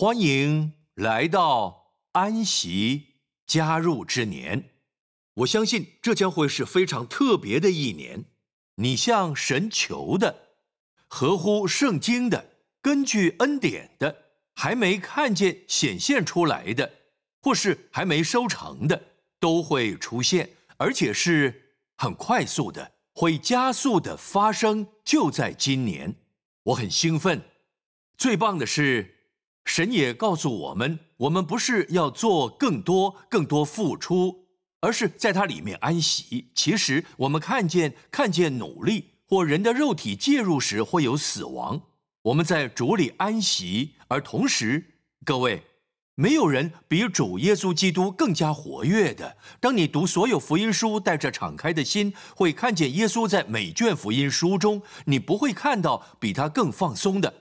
欢迎来到安息加入之年。我相信这将会是非常特别的一年。你向神求的，合乎圣经的，根据恩典的，还没看见显现出来的，或是还没收成的，都会出现，而且是很快速的，会加速的发生，就在今年。我很兴奋。最棒的是。神也告诉我们，我们不是要做更多、更多付出，而是在它里面安息。其实我们看见，看见努力或人的肉体介入时会有死亡。我们在主里安息，而同时，各位，没有人比主耶稣基督更加活跃的。当你读所有福音书，带着敞开的心，会看见耶稣在每卷福音书中，你不会看到比他更放松的。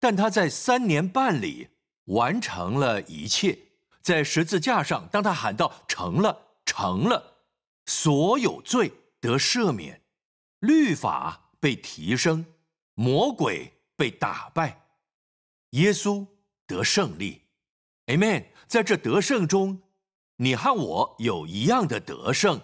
但他在三年半里。完成了一切，在十字架上，当他喊道“成了，成了”，所有罪得赦免，律法被提升，魔鬼被打败，耶稣得胜利。Amen。在这得胜中，你和我有一样的得胜，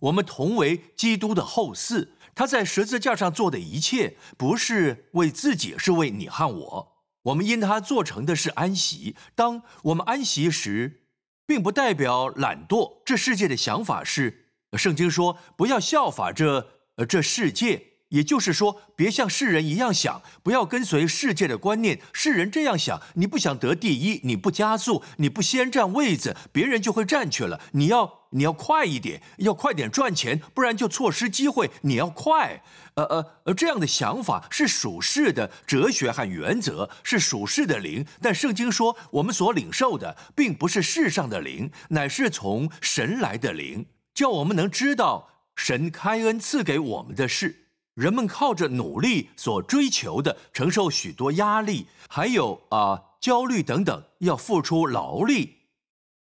我们同为基督的后嗣。他在十字架上做的一切，不是为自己，是为你和我。我们因他做成的是安息。当我们安息时，并不代表懒惰。这世界的想法是，圣经说不要效法这这世界，也就是说，别像世人一样想，不要跟随世界的观念。世人这样想，你不想得第一，你不加速，你不先占位子，别人就会占去了。你要。你要快一点，要快点赚钱，不然就错失机会。你要快，呃呃呃，这样的想法是属世的哲学和原则，是属世的灵。但圣经说，我们所领受的，并不是世上的灵，乃是从神来的灵，叫我们能知道神开恩赐给我们的事。人们靠着努力所追求的，承受许多压力，还有啊焦虑等等，要付出劳力。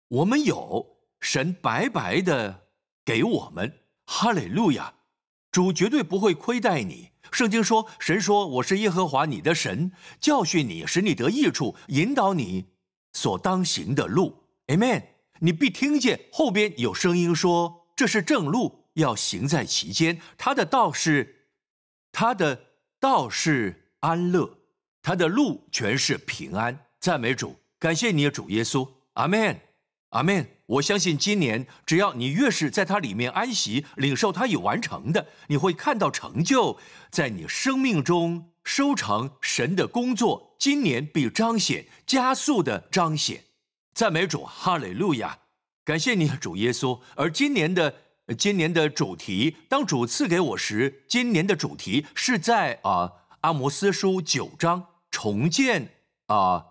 我们有。神白白的给我们，哈利路亚！主绝对不会亏待你。圣经说，神说我是耶和华你的神，教训你，使你得益处，引导你所当行的路。Amen。你必听见后边有声音说：“这是正路，要行在其间。他的道是，他的道是安乐，他的路全是平安。”赞美主，感谢你的主耶稣。阿门，阿门。我相信今年，只要你越是在它里面安息，领受它已完成的，你会看到成就，在你生命中收成神的工作。今年必彰显，加速的彰显。赞美主，哈利路亚！感谢你，主耶稣。而今年的今年的主题，当主赐给我时，今年的主题是在啊阿摩斯书九章重建啊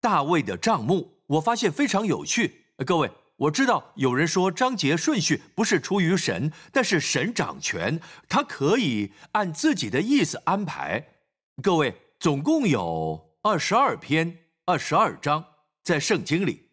大卫的帐目。我发现非常有趣，各位。我知道有人说章节顺序不是出于神，但是神掌权，他可以按自己的意思安排。各位，总共有二十二篇、二十二章在圣经里。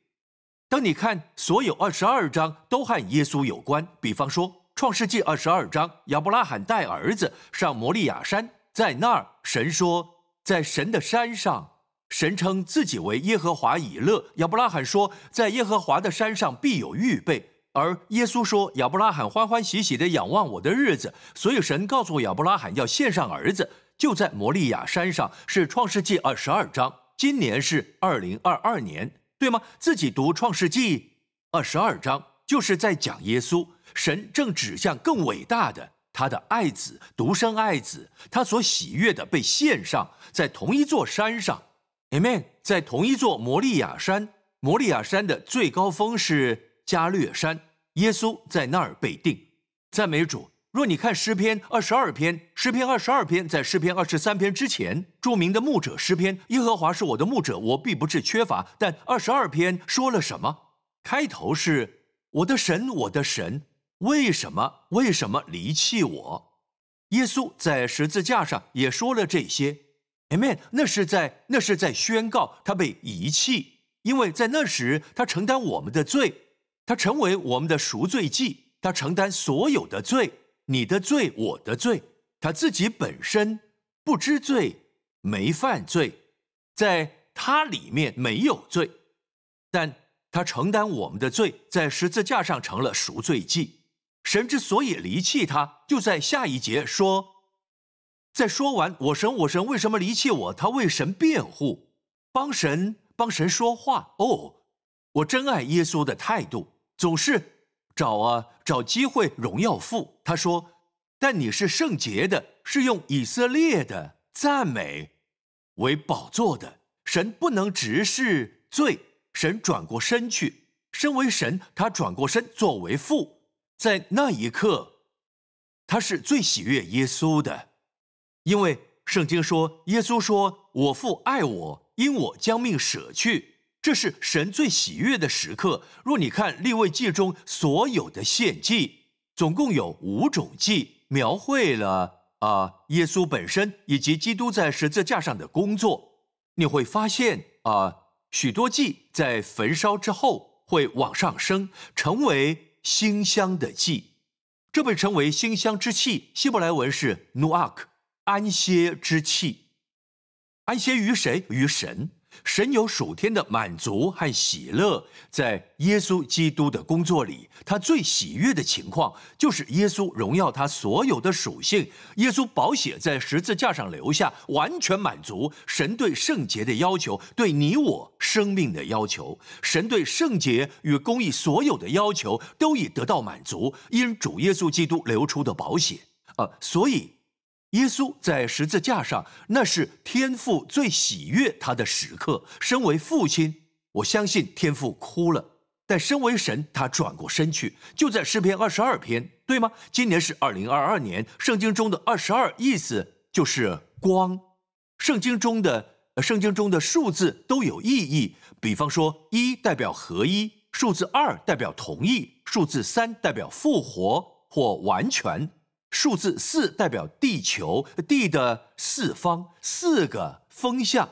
当你看所有二十二章都和耶稣有关，比方说《创世纪》二十二章，亚伯拉罕带儿子上摩利亚山，在那儿神说，在神的山上。神称自己为耶和华以勒。亚伯拉罕说，在耶和华的山上必有预备。而耶稣说，亚伯拉罕欢欢喜喜地仰望我的日子。所以神告诉亚伯拉罕要献上儿子，就在摩利亚山上。是创世纪二十二章。今年是二零二二年，对吗？自己读创世纪二十二章，就是在讲耶稣。神正指向更伟大的，他的爱子，独生爱子，他所喜悦的被献上，在同一座山上。Amen，在同一座摩利亚山，摩利亚山的最高峰是加略山，耶稣在那儿被定。赞美主。若你看诗篇二十二篇，诗篇二十二篇在诗篇二十三篇之前，著名的牧者诗篇，耶和华是我的牧者，我必不至缺乏。但二十二篇说了什么？开头是我的神，我的神，为什么为什么离弃我？耶稣在十字架上也说了这些。Amen，那是在那是在宣告他被遗弃，因为在那时他承担我们的罪，他成为我们的赎罪祭，他承担所有的罪，你的罪，我的罪，他自己本身不知罪，没犯罪，在他里面没有罪，但他承担我们的罪，在十字架上成了赎罪祭。神之所以离弃他，就在下一节说，在说完我神我神为什么离弃我，他为神辩护，帮神帮神说话。哦，我真爱耶稣的态度，总是找啊找机会荣耀父。他说，但你是圣洁的，是用以色列的赞美为宝座的。神不能直视罪，神转过身去，身为神，他转过身作为父。在那一刻，他是最喜悦耶稣的，因为圣经说，耶稣说：“我父爱我，因我将命舍去。”这是神最喜悦的时刻。若你看立位记中所有的献祭，总共有五种祭，描绘了啊耶稣本身以及基督在十字架上的工作。你会发现啊，许多祭在焚烧之后会往上升，成为。馨香的祭，这被称为馨香之气。希伯来文是 nuak，安歇之气，安歇于谁？于神。神有属天的满足和喜乐，在耶稣基督的工作里，他最喜悦的情况就是耶稣荣耀他所有的属性。耶稣宝血在十字架上留下，完全满足神对圣洁的要求，对你我生命的要求。神对圣洁与公义所有的要求都已得到满足，因主耶稣基督流出的宝血。呃，所以。耶稣在十字架上，那是天父最喜悦他的时刻。身为父亲，我相信天父哭了；但身为神，他转过身去。就在诗篇二十二篇，对吗？今年是二零二二年，圣经中的二十二意思就是光。圣经中的圣经中的数字都有意义，比方说一代表合一，数字二代表同意，数字三代表复活或完全。数字四代表地球，地的四方，四个风向。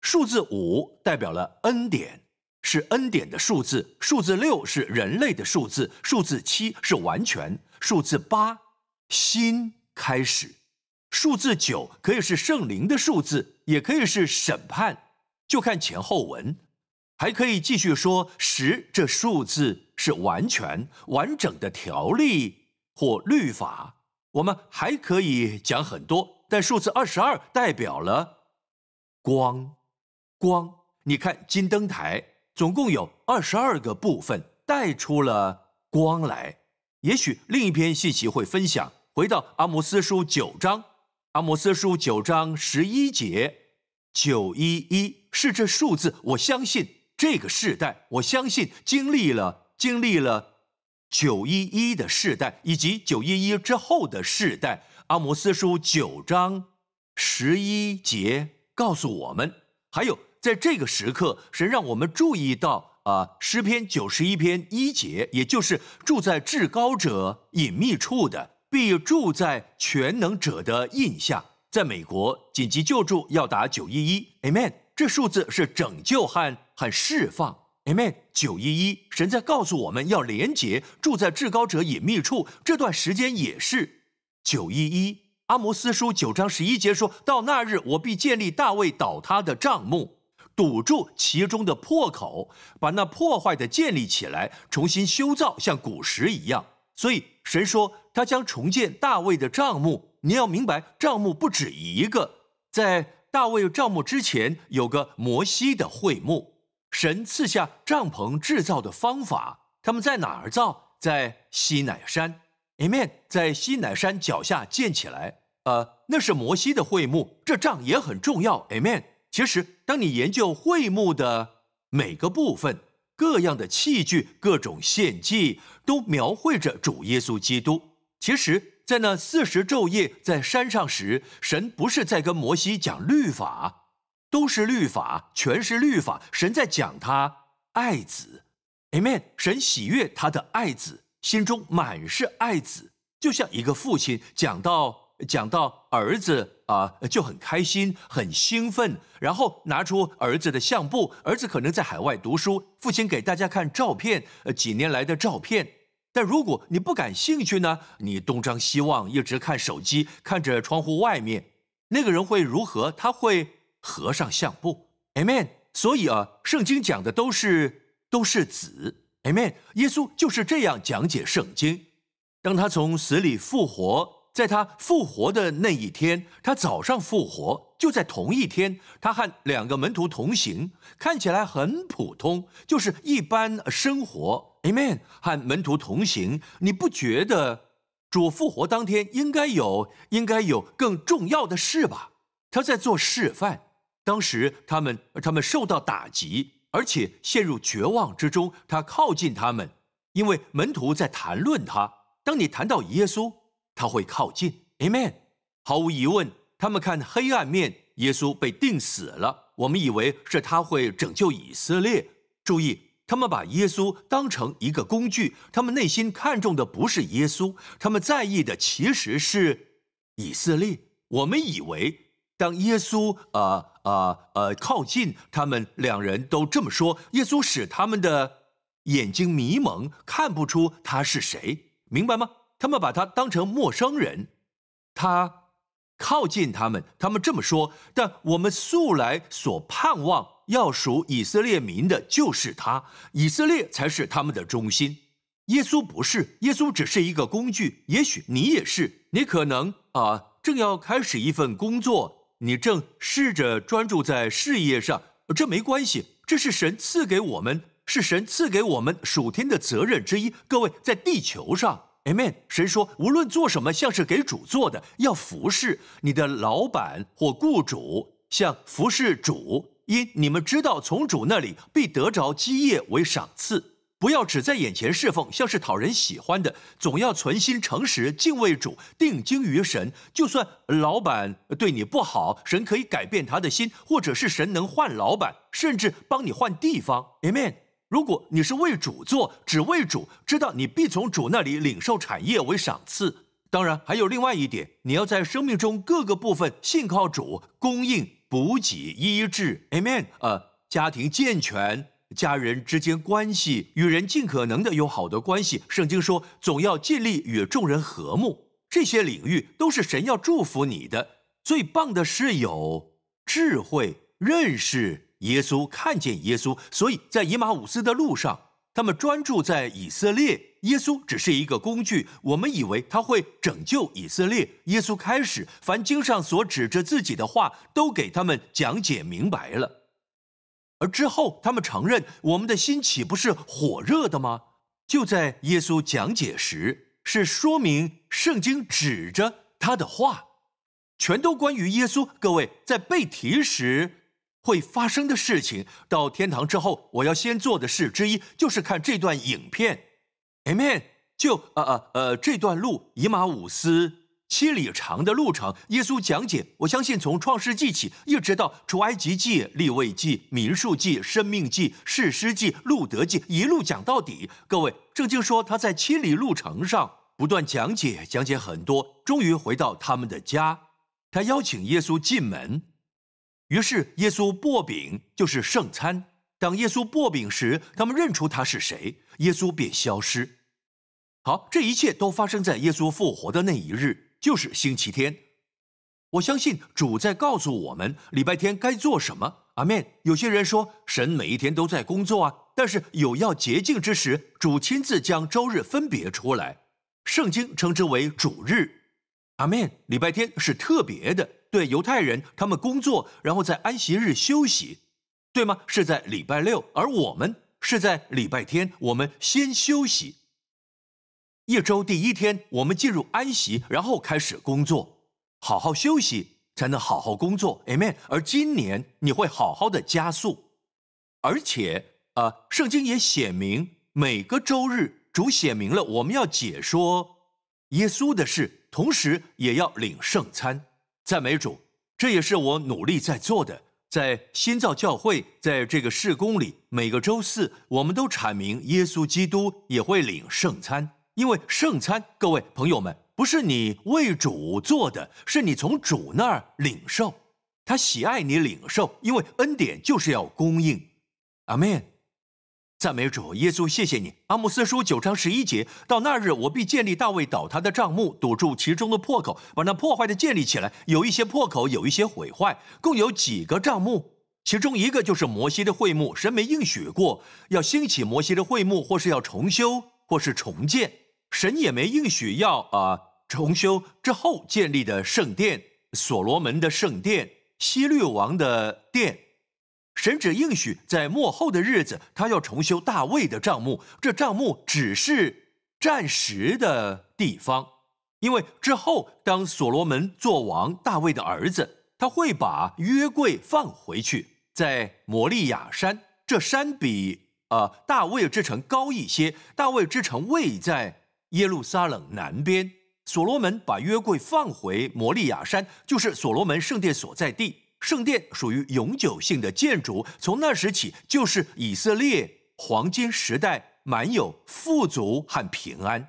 数字五代表了恩典，是恩典的数字。数字六是人类的数字。数字七是完全。数字八，新开始。数字九可以是圣灵的数字，也可以是审判，就看前后文。还可以继续说十，这数字。是完全完整的条例。或律法，我们还可以讲很多，但数字二十二代表了光，光。你看金灯台总共有二十二个部分，带出了光来。也许另一篇信息会分享，回到阿摩斯书九章，阿摩斯书九章十一节，九一一是这数字。我相信这个世代，我相信经历了，经历了。九一一的世代，以及九一一之后的世代，阿摩斯书九章十一节告诉我们，还有在这个时刻，神让我们注意到啊，诗篇九十一篇一节，也就是住在至高者隐秘处的，必住在全能者的印下。在美国，紧急救助要打九一一，Amen。这数字是拯救和和释放。Amen。九一一，神在告诉我们要廉洁住在至高者隐秘处。这段时间也是九一一。阿摩斯书九章十一节说到：“那日，我必建立大卫倒塌的帐幕，堵住其中的破口，把那破坏的建立起来，重新修造，像古时一样。”所以神说他将重建大卫的帐幕。你要明白，帐幕不止一个，在大卫帐幕之前有个摩西的会幕。神赐下帐篷制造的方法，他们在哪儿造？在西乃山，Amen，在西乃山脚下建起来。呃，那是摩西的会幕，这帐也很重要，Amen。其实，当你研究会幕的每个部分、各样的器具、各种献祭，都描绘着主耶稣基督。其实，在那四十昼夜在山上时，神不是在跟摩西讲律法。都是律法，全是律法。神在讲他爱子，Amen。神喜悦他的爱子，心中满是爱子，就像一个父亲讲到讲到儿子啊，就很开心，很兴奋，然后拿出儿子的相簿。儿子可能在海外读书，父亲给大家看照片，呃，几年来的照片。但如果你不感兴趣呢？你东张西望，一直看手机，看着窗户外面，那个人会如何？他会。和尚相簿，，Amen。所以啊，圣经讲的都是都是子，Amen。耶稣就是这样讲解圣经。当他从死里复活，在他复活的那一天，他早上复活，就在同一天，他和两个门徒同行，看起来很普通，就是一般生活，Amen。和门徒同行，你不觉得主复活当天应该有应该有更重要的事吧？他在做示范。当时他们他们受到打击，而且陷入绝望之中。他靠近他们，因为门徒在谈论他。当你谈到耶稣，他会靠近。Amen。毫无疑问，他们看黑暗面，耶稣被钉死了。我们以为是他会拯救以色列。注意，他们把耶稣当成一个工具，他们内心看重的不是耶稣，他们在意的其实是以色列。我们以为，当耶稣呃呃呃靠近他们，两人都这么说，耶稣使他们的眼睛迷蒙，看不出他是谁。明白吗？他们把他当成陌生人，他靠近他们，他们这么说。但我们素来所盼望要属以色列民的，就是他，以色列才是他们的中心。耶稣不是，耶稣只是一个工具。也许你也是，你可能啊，正要开始一份工作，你正试着专注在事业上，这没关系，这是神赐给我们。是神赐给我们属天的责任之一。各位，在地球上，Amen。神说，无论做什么，像是给主做的，要服侍你的老板或雇主，像服侍主，因你们知道，从主那里必得着基业为赏赐。不要只在眼前侍奉，像是讨人喜欢的，总要存心诚实，敬畏主，定睛于神。就算老板对你不好，神可以改变他的心，或者是神能换老板，甚至帮你换地方。Amen。如果你是为主做，只为主，知道你必从主那里领受产业为赏赐。当然，还有另外一点，你要在生命中各个部分信靠主，供应、补给、医治。Amen。呃，家庭健全，家人之间关系与人尽可能的有好的关系。圣经说，总要尽力与众人和睦。这些领域都是神要祝福你的。最棒的是有智慧认识。耶稣看见耶稣，所以在以马五斯的路上，他们专注在以色列。耶稣只是一个工具，我们以为他会拯救以色列。耶稣开始，凡经上所指着自己的话，都给他们讲解明白了。而之后，他们承认：我们的心岂不是火热的吗？就在耶稣讲解时，是说明圣经指着他的话，全都关于耶稣。各位在背题时。会发生的事情。到天堂之后，我要先做的事之一就是看这段影片。Amen。就呃呃呃，这段路以马五斯七里长的路程，耶稣讲解。我相信从创世纪起，一直到出埃及记、立位记、民数记、生命记、士师记、路德记，一路讲到底。各位，圣经说他在七里路程上不断讲解，讲解很多，终于回到他们的家。他邀请耶稣进门。于是耶稣擘饼，就是圣餐。当耶稣擘饼时，他们认出他是谁，耶稣便消失。好，这一切都发生在耶稣复活的那一日，就是星期天。我相信主在告诉我们，礼拜天该做什么。阿门。有些人说，神每一天都在工作啊，但是有要洁净之时，主亲自将周日分别出来，圣经称之为主日。阿门。礼拜天是特别的。对犹太人，他们工作，然后在安息日休息，对吗？是在礼拜六，而我们是在礼拜天。我们先休息，一周第一天，我们进入安息，然后开始工作。好好休息，才能好好工作。Amen。而今年你会好好的加速，而且啊，圣经也写明，每个周日主写明了我们要解说耶稣的事，同时也要领圣餐。赞美主，这也是我努力在做的。在新造教会，在这个事工里，每个周四我们都阐明耶稣基督也会领圣餐，因为圣餐，各位朋友们，不是你为主做的，是你从主那儿领受，他喜爱你领受，因为恩典就是要供应。阿门。赞美主耶稣，谢谢你。阿姆斯书九章十一节，到那日我必建立大卫倒塌的帐幕，堵住其中的破口，把那破坏的建立起来。有一些破口，有一些毁坏，共有几个帐幕？其中一个就是摩西的会幕，神没应许过要兴起摩西的会幕，或是要重修，或是重建。神也没应许要啊重修之后建立的圣殿，所罗门的圣殿，希律王的殿。神只应许在末后的日子，他要重修大卫的帐幕。这帐幕只是暂时的地方，因为之后当所罗门做王，大卫的儿子，他会把约柜放回去。在摩利亚山，这山比呃大卫之城高一些。大卫之城位在耶路撒冷南边。所罗门把约柜放回摩利亚山，就是所罗门圣殿所在地。圣殿属于永久性的建筑，从那时起就是以色列黄金时代，满有富足和平安，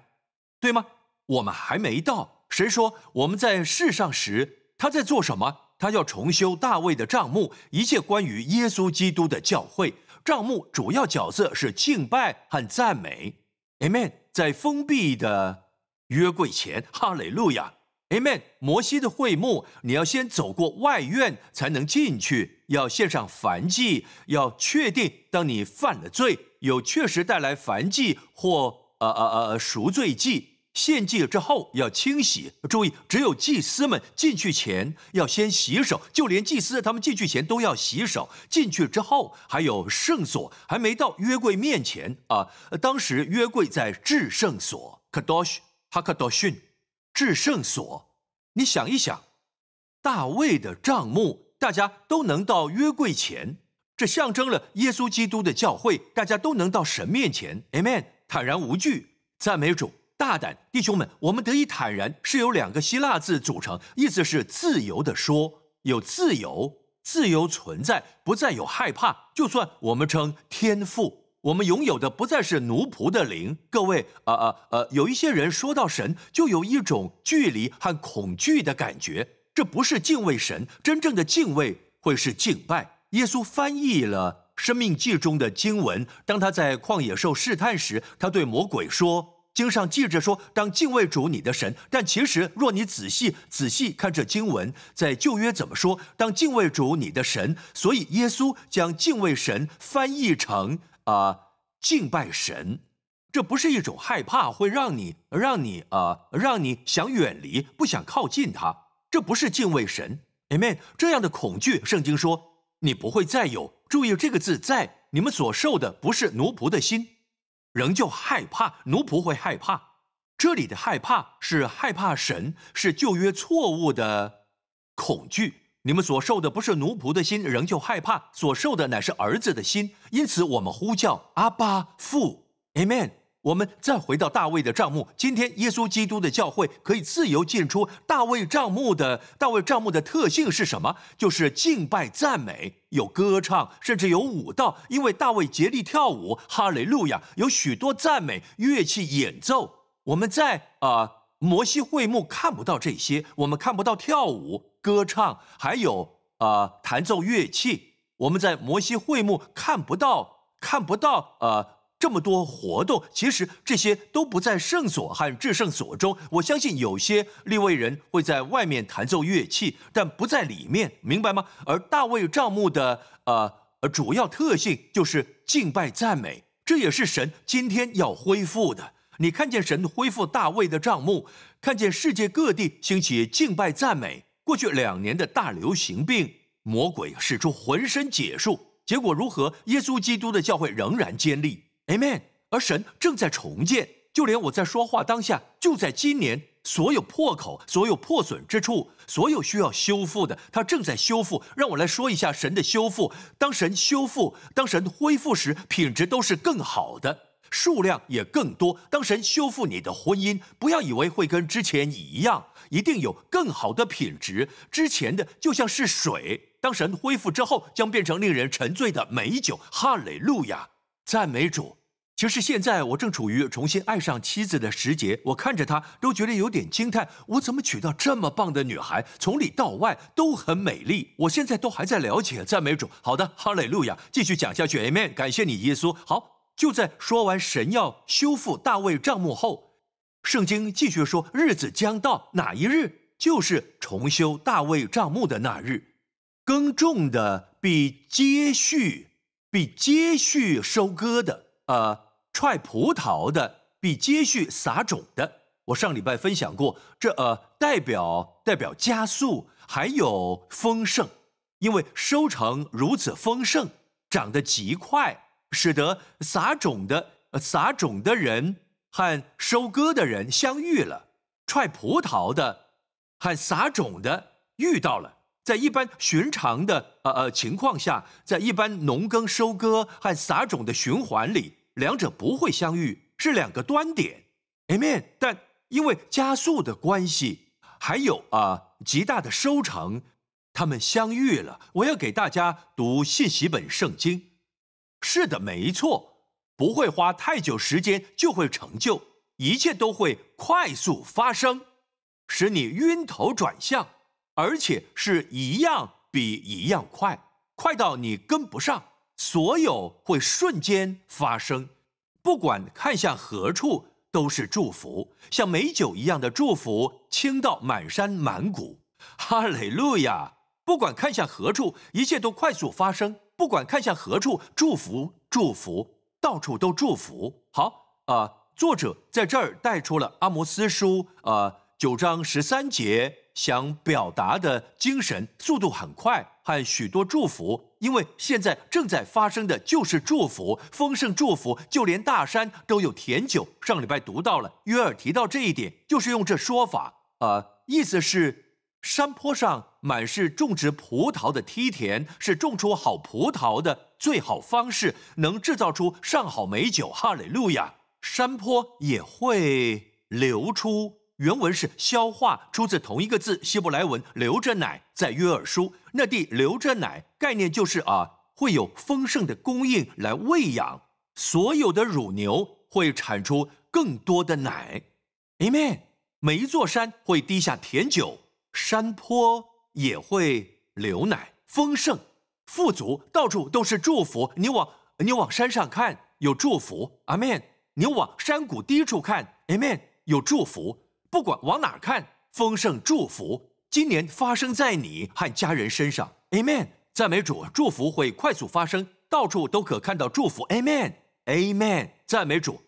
对吗？我们还没到。谁说我们在世上时，他在做什么？他要重修大卫的帐幕，一切关于耶稣基督的教会。帐幕主要角色是敬拜和赞美。Amen。在封闭的约柜前，哈雷路亚，Amen。摩西的会幕，你要先走过外院才能进去，要献上燔祭，要确定当你犯了罪，有确实带来燔祭或呃呃呃赎罪祭。献祭之后要清洗，注意，只有祭司们进去前要先洗手，就连祭司他们进去前都要洗手。进去之后还有圣所，还没到约柜面前啊。当时约柜在至圣所 （Kadosh Hakadoshun），至圣所。你想一想，大卫的帐幕，大家都能到约柜前，这象征了耶稣基督的教会，大家都能到神面前。Amen，坦然无惧，赞美主。大胆，弟兄们，我们得以坦然，是由两个希腊字组成，意思是自由的说，有自由，自由存在，不再有害怕。就算我们称天赋，我们拥有的不再是奴仆的灵。各位，呃呃呃，有一些人说到神，就有一种距离和恐惧的感觉，这不是敬畏神，真正的敬畏会是敬拜。耶稣翻译了《生命记》中的经文，当他在旷野受试探时，他对魔鬼说。经上记着说，当敬畏主你的神。但其实，若你仔细仔细看这经文，在旧约怎么说？当敬畏主你的神。所以耶稣将敬畏神翻译成啊敬拜神，这不是一种害怕，会让你让你啊让你想远离，不想靠近他。这不是敬畏神，amen。这样的恐惧，圣经说你不会再有。注意这个字，在你们所受的不是奴仆的心。仍旧害怕，奴仆会害怕。这里的害怕是害怕神，是旧约错误的恐惧。你们所受的不是奴仆的心，仍旧害怕；所受的乃是儿子的心。因此，我们呼叫阿巴父，Amen。我们再回到大卫的帐幕。今天，耶稣基督的教会可以自由进出大卫帐幕的。大卫帐幕的特性是什么？就是敬拜、赞美，有歌唱，甚至有舞蹈。因为大卫竭力跳舞，哈雷路亚，有许多赞美乐器演奏。我们在啊摩西会幕看不到这些，我们看不到跳舞、歌唱，还有啊弹奏乐器。我们在摩西会幕看不到，看不到啊。这么多活动，其实这些都不在圣所和至圣所中。我相信有些立位人会在外面弹奏乐器，但不在里面，明白吗？而大卫帐幕的呃主要特性就是敬拜赞美，这也是神今天要恢复的。你看见神恢复大卫的帐幕，看见世界各地兴起敬拜赞美。过去两年的大流行病，魔鬼使出浑身解数，结果如何？耶稣基督的教会仍然坚立。Amen。而神正在重建，就连我在说话当下，就在今年，所有破口、所有破损之处、所有需要修复的，他正在修复。让我来说一下神的修复。当神修复、当神恢复时，品质都是更好的，数量也更多。当神修复你的婚姻，不要以为会跟之前一样，一定有更好的品质。之前的就像是水，当神恢复之后，将变成令人沉醉的美酒。哈利路亚。赞美主！其实现在我正处于重新爱上妻子的时节，我看着她都觉得有点惊叹：我怎么娶到这么棒的女孩？从里到外都很美丽。我现在都还在了解赞美主。好的，哈利路亚！继续讲下去，Amen！感谢你，耶稣。好，就在说完神要修复大卫帐幕后，圣经继续说：日子将到，哪一日？就是重修大卫帐幕的那日。耕种的。必接续，比接续收割的，呃，踹葡萄的比接续撒种的。我上礼拜分享过，这呃代表代表加速，还有丰盛，因为收成如此丰盛，长得极快，使得撒种的撒种的人和收割的人相遇了，踹葡萄的和撒种的遇到了。在一般寻常的呃呃情况下，在一般农耕收割和撒种的循环里，两者不会相遇，是两个端点。Amen。但因为加速的关系，还有啊极大的收成，他们相遇了。我要给大家读信息本圣经。是的，没错，不会花太久时间就会成就，一切都会快速发生，使你晕头转向。而且是一样比一样快，快到你跟不上。所有会瞬间发生，不管看向何处都是祝福，像美酒一样的祝福倾到满山满谷。哈利路亚！不管看向何处，一切都快速发生。不管看向何处，祝福祝福，到处都祝福。好啊，作者在这儿带出了阿摩斯书啊九章十三节。想表达的精神速度很快，和许多祝福，因为现在正在发生的就是祝福，丰盛祝福，就连大山都有甜酒。上礼拜读到了约尔提到这一点，就是用这说法，呃，意思是山坡上满是种植葡萄的梯田，是种出好葡萄的最好方式，能制造出上好美酒。哈利路亚！山坡也会流出。原文是消化，出自同一个字，希伯来文流着奶，在约珥书那地流着奶，概念就是啊，会有丰盛的供应来喂养所有的乳牛，会产出更多的奶。Amen。每一座山会滴下甜酒，山坡也会流奶，丰盛、富足，到处都是祝福。你往你往山上看，有祝福。Amen。你往山谷低处看，Amen，有祝福。不管往哪看，丰盛祝福今年发生在你和家人身上，Amen。赞美主，祝福会快速发生，到处都可看到祝福，Amen，Amen。赞美主，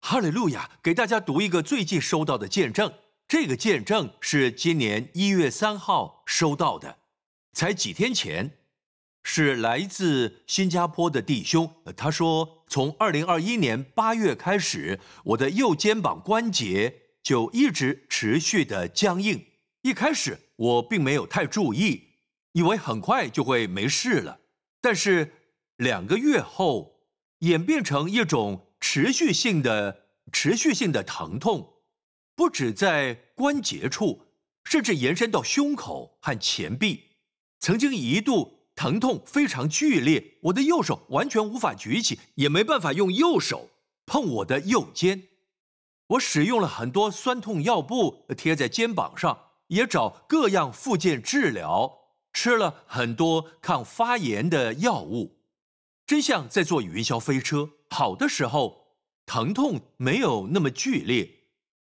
哈利路亚。给大家读一个最近收到的见证，这个见证是今年一月三号收到的，才几天前，是来自新加坡的弟兄，他说从二零二一年八月开始，我的右肩膀关节。就一直持续的僵硬。一开始我并没有太注意，以为很快就会没事了。但是两个月后，演变成一种持续性的、持续性的疼痛，不止在关节处，甚至延伸到胸口和前臂。曾经一度疼痛非常剧烈，我的右手完全无法举起，也没办法用右手碰我的右肩。我使用了很多酸痛药布贴在肩膀上，也找各样复健治疗，吃了很多抗发炎的药物，真像在坐云霄飞车。好的时候疼痛没有那么剧烈，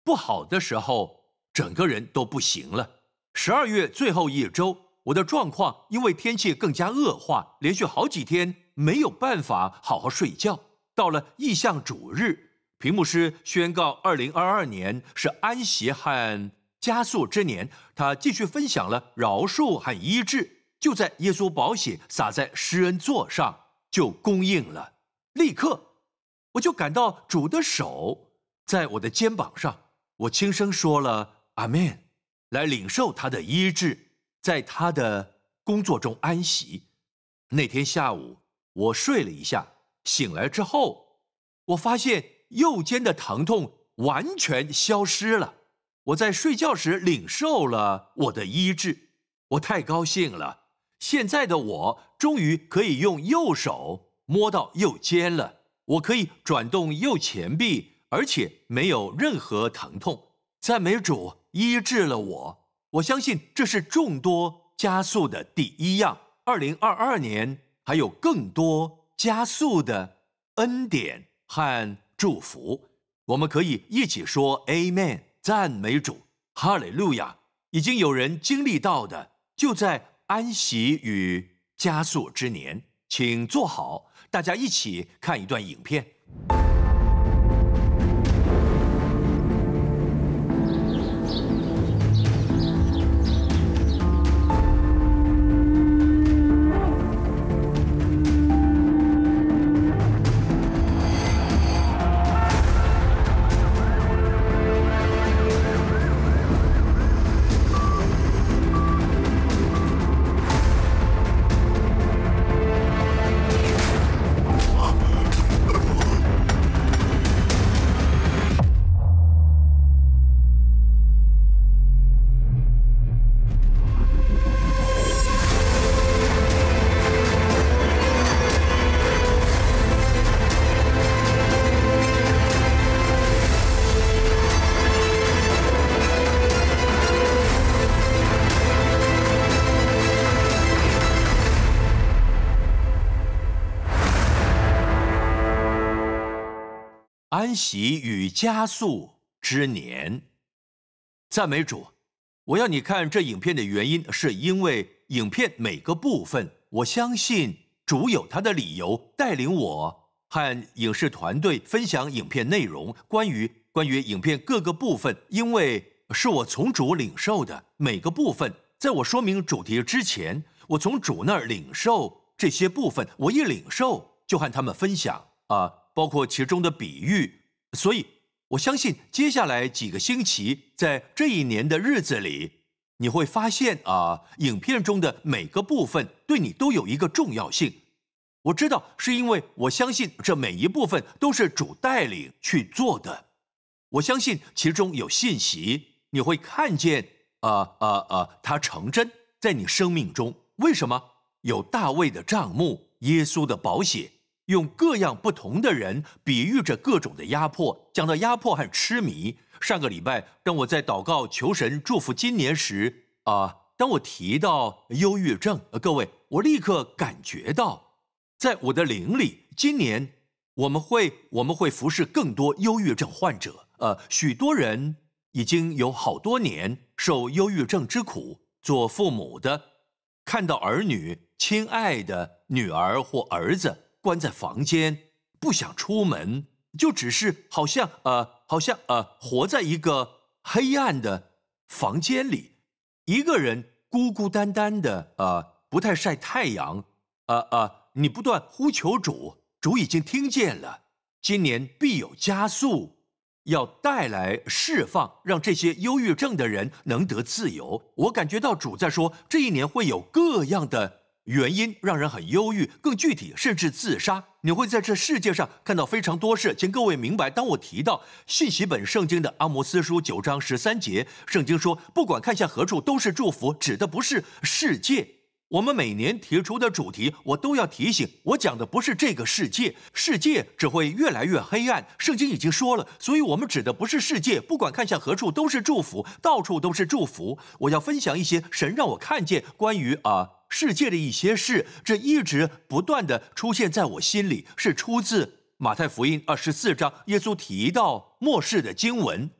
不好的时候整个人都不行了。十二月最后一周，我的状况因为天气更加恶化，连续好几天没有办法好好睡觉。到了意向主日。屏幕师宣告，二零二二年是安息和加速之年。他继续分享了饶恕和医治，就在耶稣宝血洒在施恩座上，就供应了。立刻，我就感到主的手在我的肩膀上，我轻声说了阿门，来领受他的医治，在他的工作中安息。那天下午，我睡了一下，醒来之后，我发现。右肩的疼痛完全消失了，我在睡觉时领受了我的医治，我太高兴了。现在的我终于可以用右手摸到右肩了，我可以转动右前臂，而且没有任何疼痛。赞美主医治了我，我相信这是众多加速的第一样。二零二二年还有更多加速的恩典和。祝福，我们可以一起说 Amen，赞美主，哈利路亚。已经有人经历到的，就在安息与加速之年，请坐好，大家一起看一段影片。安息与加速之年，赞美主！我要你看这影片的原因，是因为影片每个部分，我相信主有他的理由带领我和影视团队分享影片内容。关于关于影片各个部分，因为是我从主领受的每个部分，在我说明主题之前，我从主那儿领受这些部分，我一领受就和他们分享啊。包括其中的比喻，所以我相信接下来几个星期，在这一年的日子里，你会发现啊，影片中的每个部分对你都有一个重要性。我知道是因为我相信这每一部分都是主带领去做的。我相信其中有信息，你会看见啊啊啊，它成真在你生命中。为什么有大卫的账目，耶稣的宝血？用各样不同的人比喻着各种的压迫，讲到压迫和痴迷。上个礼拜，当我在祷告求神祝福今年时，啊，当我提到忧郁症，呃各位，我立刻感觉到，在我的灵里，今年我们会我们会服侍更多忧郁症患者。呃，许多人已经有好多年受忧郁症之苦，做父母的看到儿女亲爱的女儿或儿子。关在房间，不想出门，就只是好像呃，好像呃，活在一个黑暗的房间里，一个人孤孤单单的呃，不太晒太阳，呃呃，你不断呼求主，主已经听见了，今年必有加速，要带来释放，让这些忧郁症的人能得自由。我感觉到主在说，这一年会有各样的。原因让人很忧郁，更具体甚至自杀。你会在这世界上看到非常多事，请各位明白。当我提到信息本圣经的阿摩斯书九章十三节，圣经说，不管看向何处都是祝福，指的不是世界。我们每年提出的主题，我都要提醒，我讲的不是这个世界，世界只会越来越黑暗。圣经已经说了，所以我们指的不是世界，不管看向何处都是祝福，到处都是祝福。我要分享一些神让我看见关于啊。世界的一些事，这一直不断的出现在我心里，是出自马太福音二十四章，耶稣提到末世的经文。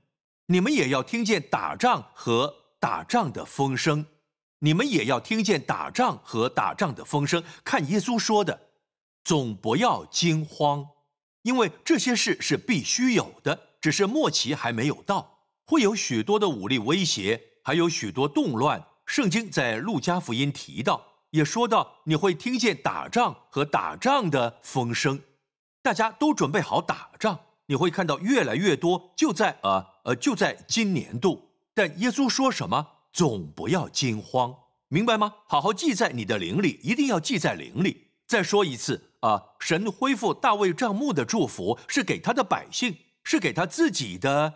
你们也要听见打仗和打仗的风声，你们也要听见打仗和打仗的风声。看耶稣说的，总不要惊慌，因为这些事是必须有的，只是末期还没有到，会有许多的武力威胁，还有许多动乱。圣经在路加福音提到，也说到你会听见打仗和打仗的风声，大家都准备好打仗。你会看到越来越多，就在呃呃就在今年度。但耶稣说什么？总不要惊慌，明白吗？好好记在你的灵里，一定要记在灵里。再说一次啊，神恢复大卫帐幕的祝福是给他的百姓，是给他自己的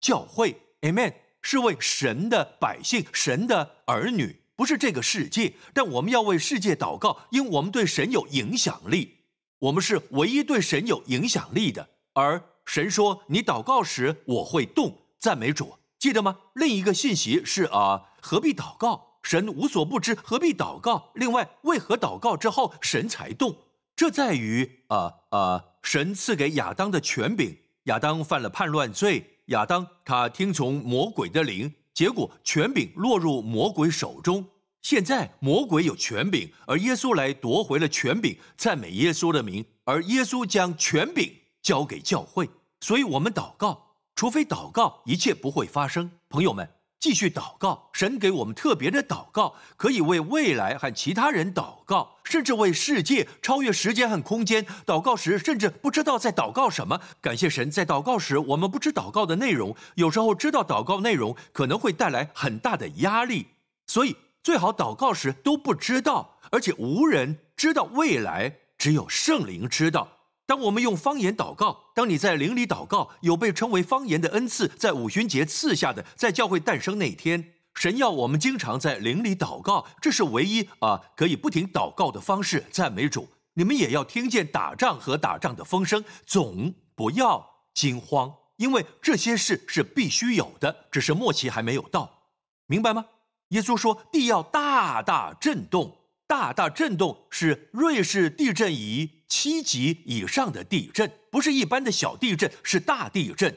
教会。Amen。是为神的百姓、神的儿女，不是这个世界。但我们要为世界祷告，因为我们对神有影响力。我们是唯一对神有影响力的。而神说：“你祷告时，我会动。”赞美主，记得吗？另一个信息是啊，何必祷告？神无所不知，何必祷告？另外，为何祷告之后神才动？这在于啊啊，神赐给亚当的权柄，亚当犯了叛乱罪。亚当他听从魔鬼的灵，结果权柄落入魔鬼手中。现在魔鬼有权柄，而耶稣来夺回了权柄，赞美耶稣的名，而耶稣将权柄交给教会。所以，我们祷告，除非祷告，一切不会发生。朋友们。继续祷告，神给我们特别的祷告，可以为未来和其他人祷告，甚至为世界超越时间和空间祷告时，甚至不知道在祷告什么。感谢神，在祷告时，我们不知祷告的内容，有时候知道祷告内容可能会带来很大的压力，所以最好祷告时都不知道，而且无人知道未来，只有圣灵知道。当我们用方言祷告，当你在灵里祷告，有被称为方言的恩赐，在五旬节赐下的，在教会诞生那天，神要我们经常在灵里祷告，这是唯一啊可以不停祷告的方式。赞美主！你们也要听见打仗和打仗的风声，总不要惊慌，因为这些事是必须有的，只是末期还没有到，明白吗？耶稣说，地要大大震动。大大震动是瑞士地震仪七级以上的地震，不是一般的小地震，是大地震。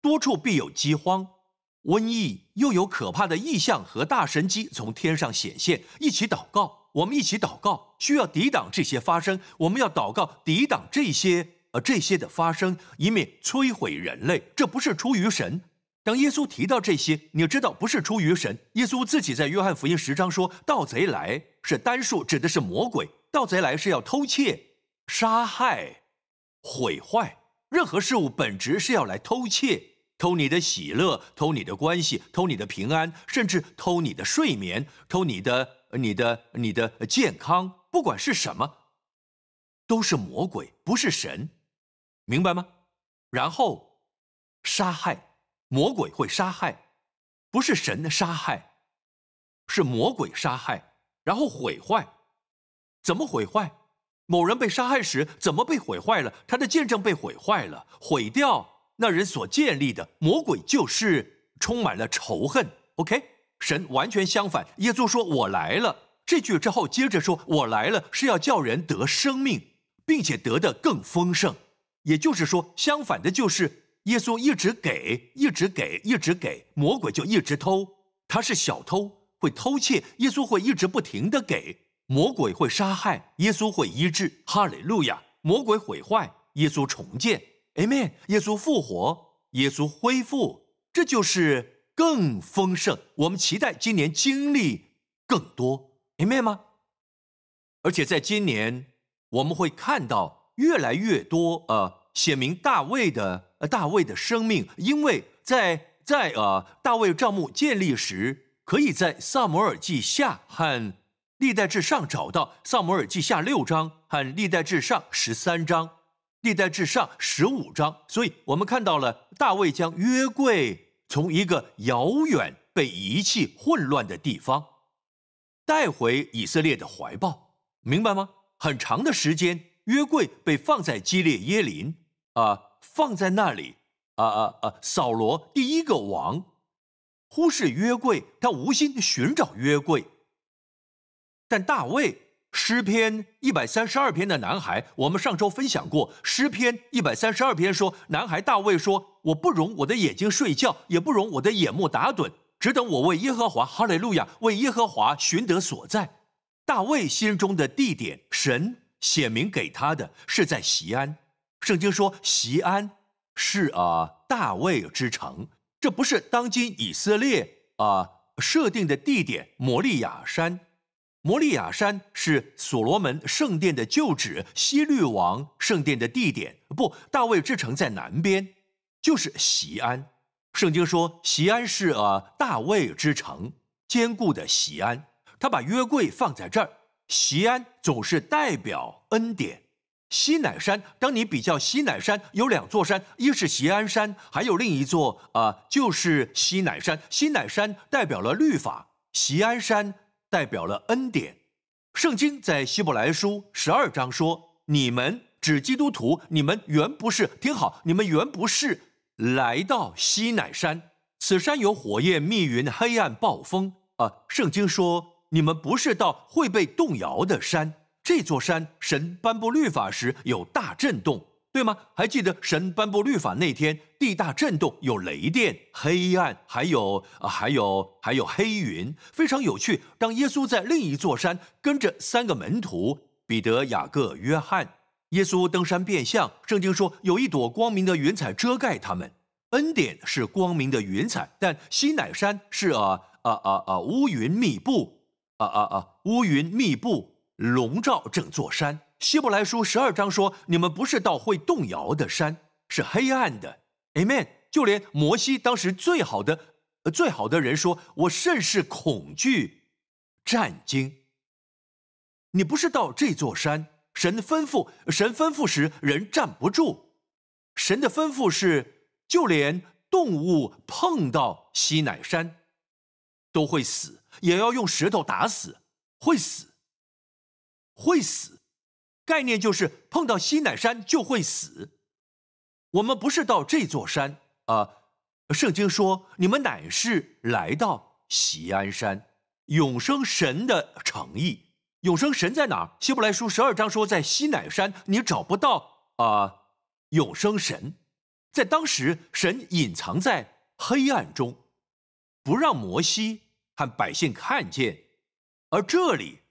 多处必有饥荒、瘟疫，又有可怕的异象和大神机从天上显现。一起祷告，我们一起祷告，需要抵挡这些发生。我们要祷告抵挡这些呃这些的发生，以免摧毁人类。这不是出于神。当耶稣提到这些，你知道不是出于神。耶稣自己在约翰福音十章说：“盗贼来是单数，指的是魔鬼。盗贼来是要偷窃、杀害、毁坏任何事物，本质是要来偷窃，偷你的喜乐，偷你的关系，偷你的平安，甚至偷你的睡眠，偷你的、你的、你的健康。不管是什么，都是魔鬼，不是神，明白吗？然后杀害。”魔鬼会杀害，不是神的杀害，是魔鬼杀害，然后毁坏。怎么毁坏？某人被杀害时怎么被毁坏了？他的见证被毁坏了，毁掉那人所建立的。魔鬼就是充满了仇恨。OK，神完全相反。耶稣说：“我来了。”这句之后接着说：“我来了是要叫人得生命，并且得的更丰盛。”也就是说，相反的就是。耶稣一直给，一直给，一直给，魔鬼就一直偷。他是小偷，会偷窃。耶稣会一直不停的给，魔鬼会杀害，耶稣会医治。哈利路亚！魔鬼毁坏，耶稣重建。Amen。耶稣复活，耶稣恢复，这就是更丰盛。我们期待今年经历更多。Amen 吗？而且在今年，我们会看到越来越多呃，显明大卫的。大卫的生命，因为在在呃大卫帐幕建立时，可以在萨摩尔记下和历代至上找到萨摩尔记下六章和历代至上十三章，历代至上十五章，所以我们看到了大卫将约柜从一个遥远被遗弃、混乱的地方带回以色列的怀抱，明白吗？很长的时间，约柜被放在基列耶林啊。放在那里，啊啊啊！扫罗第一个王，忽视约柜，他无心寻找约柜。但大卫诗篇一百三十二篇的男孩，我们上周分享过，诗篇一百三十二篇说，男孩大卫说：“我不容我的眼睛睡觉，也不容我的眼目打盹，只等我为耶和华哈利路亚，为耶和华寻得所在。”大卫心中的地点，神显明给他的是在西安。圣经说，西安是啊大卫之城，这不是当今以色列啊设定的地点。摩利亚山，摩利亚山是所罗门圣殿的旧址，西律王圣殿的地点。不，大卫之城在南边，就是西安。圣经说，西安是啊大卫之城，坚固的西安。他把约柜放在这儿，西安总是代表恩典。西乃山，当你比较西乃山，有两座山，一是西安山，还有另一座啊，就是西乃山。西乃山代表了律法，西安山代表了恩典。圣经在希伯来书十二章说：“你们指基督徒，你们原不是听好，你们原不是来到西乃山，此山有火焰、密云、黑暗、暴风啊。”圣经说：“你们不是到会被动摇的山。”这座山，神颁布律法时有大震动，对吗？还记得神颁布律法那天，地大震动，有雷电、黑暗，还有啊，还有还有黑云，非常有趣。当耶稣在另一座山跟着三个门徒彼得、雅各、约翰，耶稣登山变相，圣经说有一朵光明的云彩遮盖他们。恩典是光明的云彩，但西乃山是啊啊啊啊乌云密布，啊啊啊乌云密布，笼罩整座山。希伯来书十二章说：“你们不是到会动摇的山，是黑暗的。” Amen。就连摩西当时最好的、最好的人说：“我甚是恐惧、战惊。”你不是到这座山，神吩咐，神吩咐时人站不住。神的吩咐是，就连动物碰到西乃山都会死，也要用石头打死，会死，会死。概念就是碰到西乃山就会死。我们不是到这座山啊，圣经说你们乃是来到西安山，永生神的诚意。永生神在哪儿？希伯来书十二章说在西乃山，你找不到啊。永生神，在当时神隐藏在黑暗中，不让摩西和百姓看见，而这里。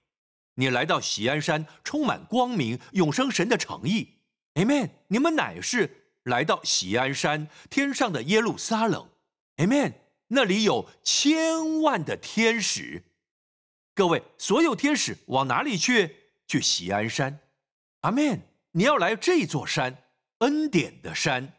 你来到喜安山，充满光明，永生神的诚意，Amen。你们乃是来到喜安山，天上的耶路撒冷，Amen。那里有千万的天使，各位，所有天使往哪里去？去喜安山，阿门。你要来这座山，恩典的山。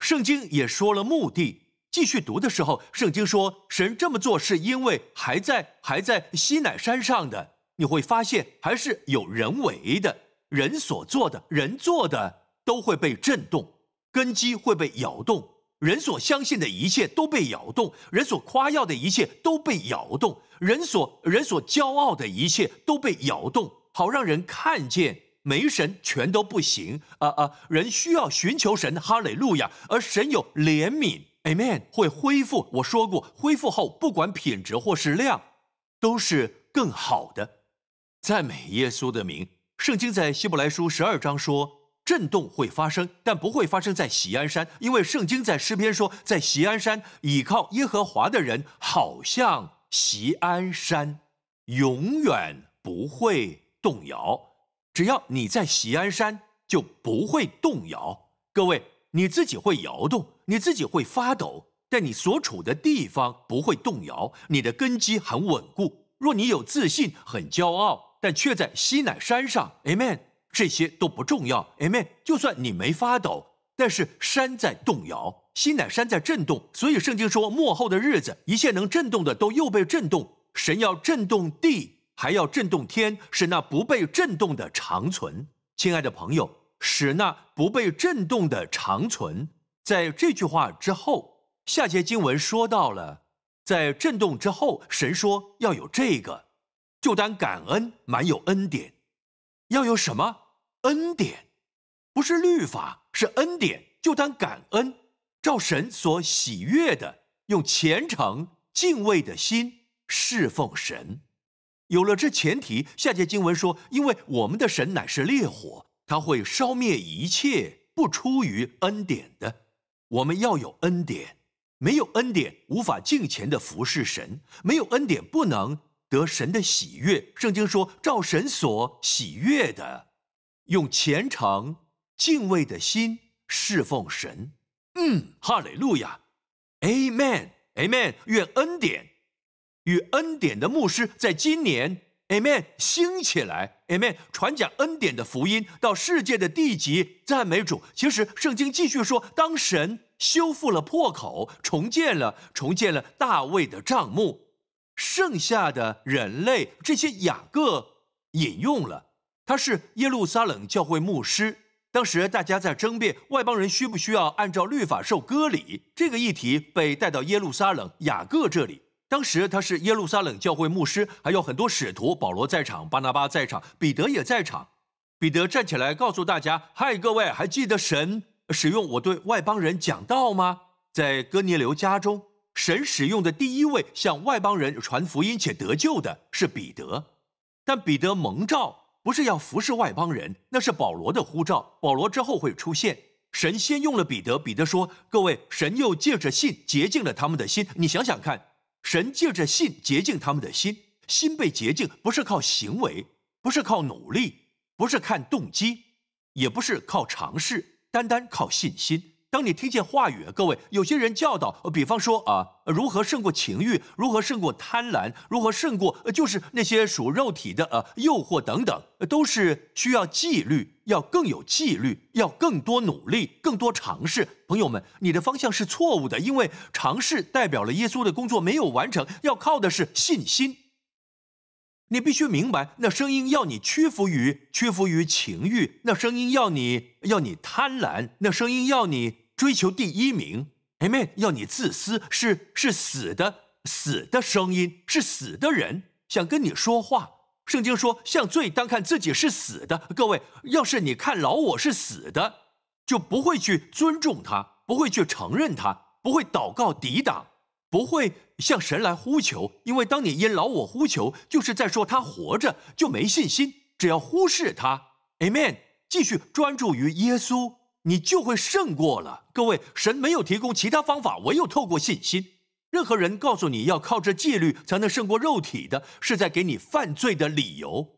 圣经也说了目的。继续读的时候，圣经说，神这么做是因为还在还在西乃山上的。你会发现，还是有人为的，人所做的，人做的都会被震动，根基会被摇动，人所相信的一切都被摇动，人所夸耀的一切都被摇动，人所人所骄傲的一切都被摇动，好让人看见没神全都不行啊啊！人需要寻求神，哈利路亚！而神有怜悯，Amen，会恢复。我说过，恢复后不管品质或是量，都是更好的。赞美耶稣的名。圣经在希伯来书十二章说，震动会发生，但不会发生在喜安山，因为圣经在诗篇说，在喜安山倚靠耶和华的人，好像喜安山，永远不会动摇。只要你在喜安山，就不会动摇。各位，你自己会摇动，你自己会发抖，但你所处的地方不会动摇，你的根基很稳固。若你有自信，很骄傲。但却在西乃山上，Amen。这些都不重要，Amen。就算你没发抖，但是山在动摇，西乃山在震动。所以圣经说，末后的日子，一切能震动的都又被震动。神要震动地，还要震动天，使那不被震动的长存。亲爱的朋友，使那不被震动的长存。在这句话之后，下节经文说到了，在震动之后，神说要有这个。就当感恩，满有恩典，要有什么恩典？不是律法，是恩典。就当感恩，照神所喜悦的，用虔诚敬畏的心侍奉神。有了这前提，下节经文说：因为我们的神乃是烈火，他会烧灭一切不出于恩典的。我们要有恩典，没有恩典无法敬虔的服侍神，没有恩典不能。得神的喜悦，圣经说：“照神所喜悦的，用虔诚敬畏的心侍奉神。”嗯，哈利路亚，Amen，Amen。愿恩典与恩典的牧师在今年，Amen，兴起来，Amen，传讲恩典的福音到世界的地极，赞美主。其实圣经继续说：“当神修复了破口，重建了，重建了大卫的帐幕。”剩下的人类，这些雅各引用了，他是耶路撒冷教会牧师。当时大家在争辩外邦人需不需要按照律法受割礼这个议题，被带到耶路撒冷雅各这里。当时他是耶路撒冷教会牧师，还有很多使徒，保罗在场，巴拿巴在场，彼得也在场。彼得站起来告诉大家：“嗨，各位，还记得神使用我对外邦人讲道吗？在哥尼流家中。”神使用的第一位向外邦人传福音且得救的是彼得，但彼得蒙召不是要服侍外邦人，那是保罗的呼召。保罗之后会出现。神先用了彼得，彼得说：“各位，神又借着信洁净了他们的心。你想想看，神借着信洁净他们的心，心被洁净不是靠行为，不是靠努力，不是看动机，也不是靠尝试，单单靠信心。”当你听见话语，各位，有些人教导，比方说啊，如何胜过情欲，如何胜过贪婪，如何胜过就是那些属肉体的呃诱惑等等，都是需要纪律，要更有纪律，要更多努力，更多尝试。朋友们，你的方向是错误的，因为尝试代表了耶稣的工作没有完成，要靠的是信心。你必须明白，那声音要你屈服于屈服于情欲，那声音要你要你贪婪，那声音要你。追求第一名，Amen。要你自私，是是死的，死的声音，是死的人想跟你说话。圣经说，像罪当看自己是死的。各位，要是你看老我是死的，就不会去尊重他，不会去承认他，不会祷告抵挡，不会向神来呼求。因为当你因老我呼求，就是在说他活着就没信心。只要忽视他，Amen。继续专注于耶稣。你就会胜过了。各位，神没有提供其他方法，唯有透过信心。任何人告诉你要靠着纪律才能胜过肉体的，是在给你犯罪的理由，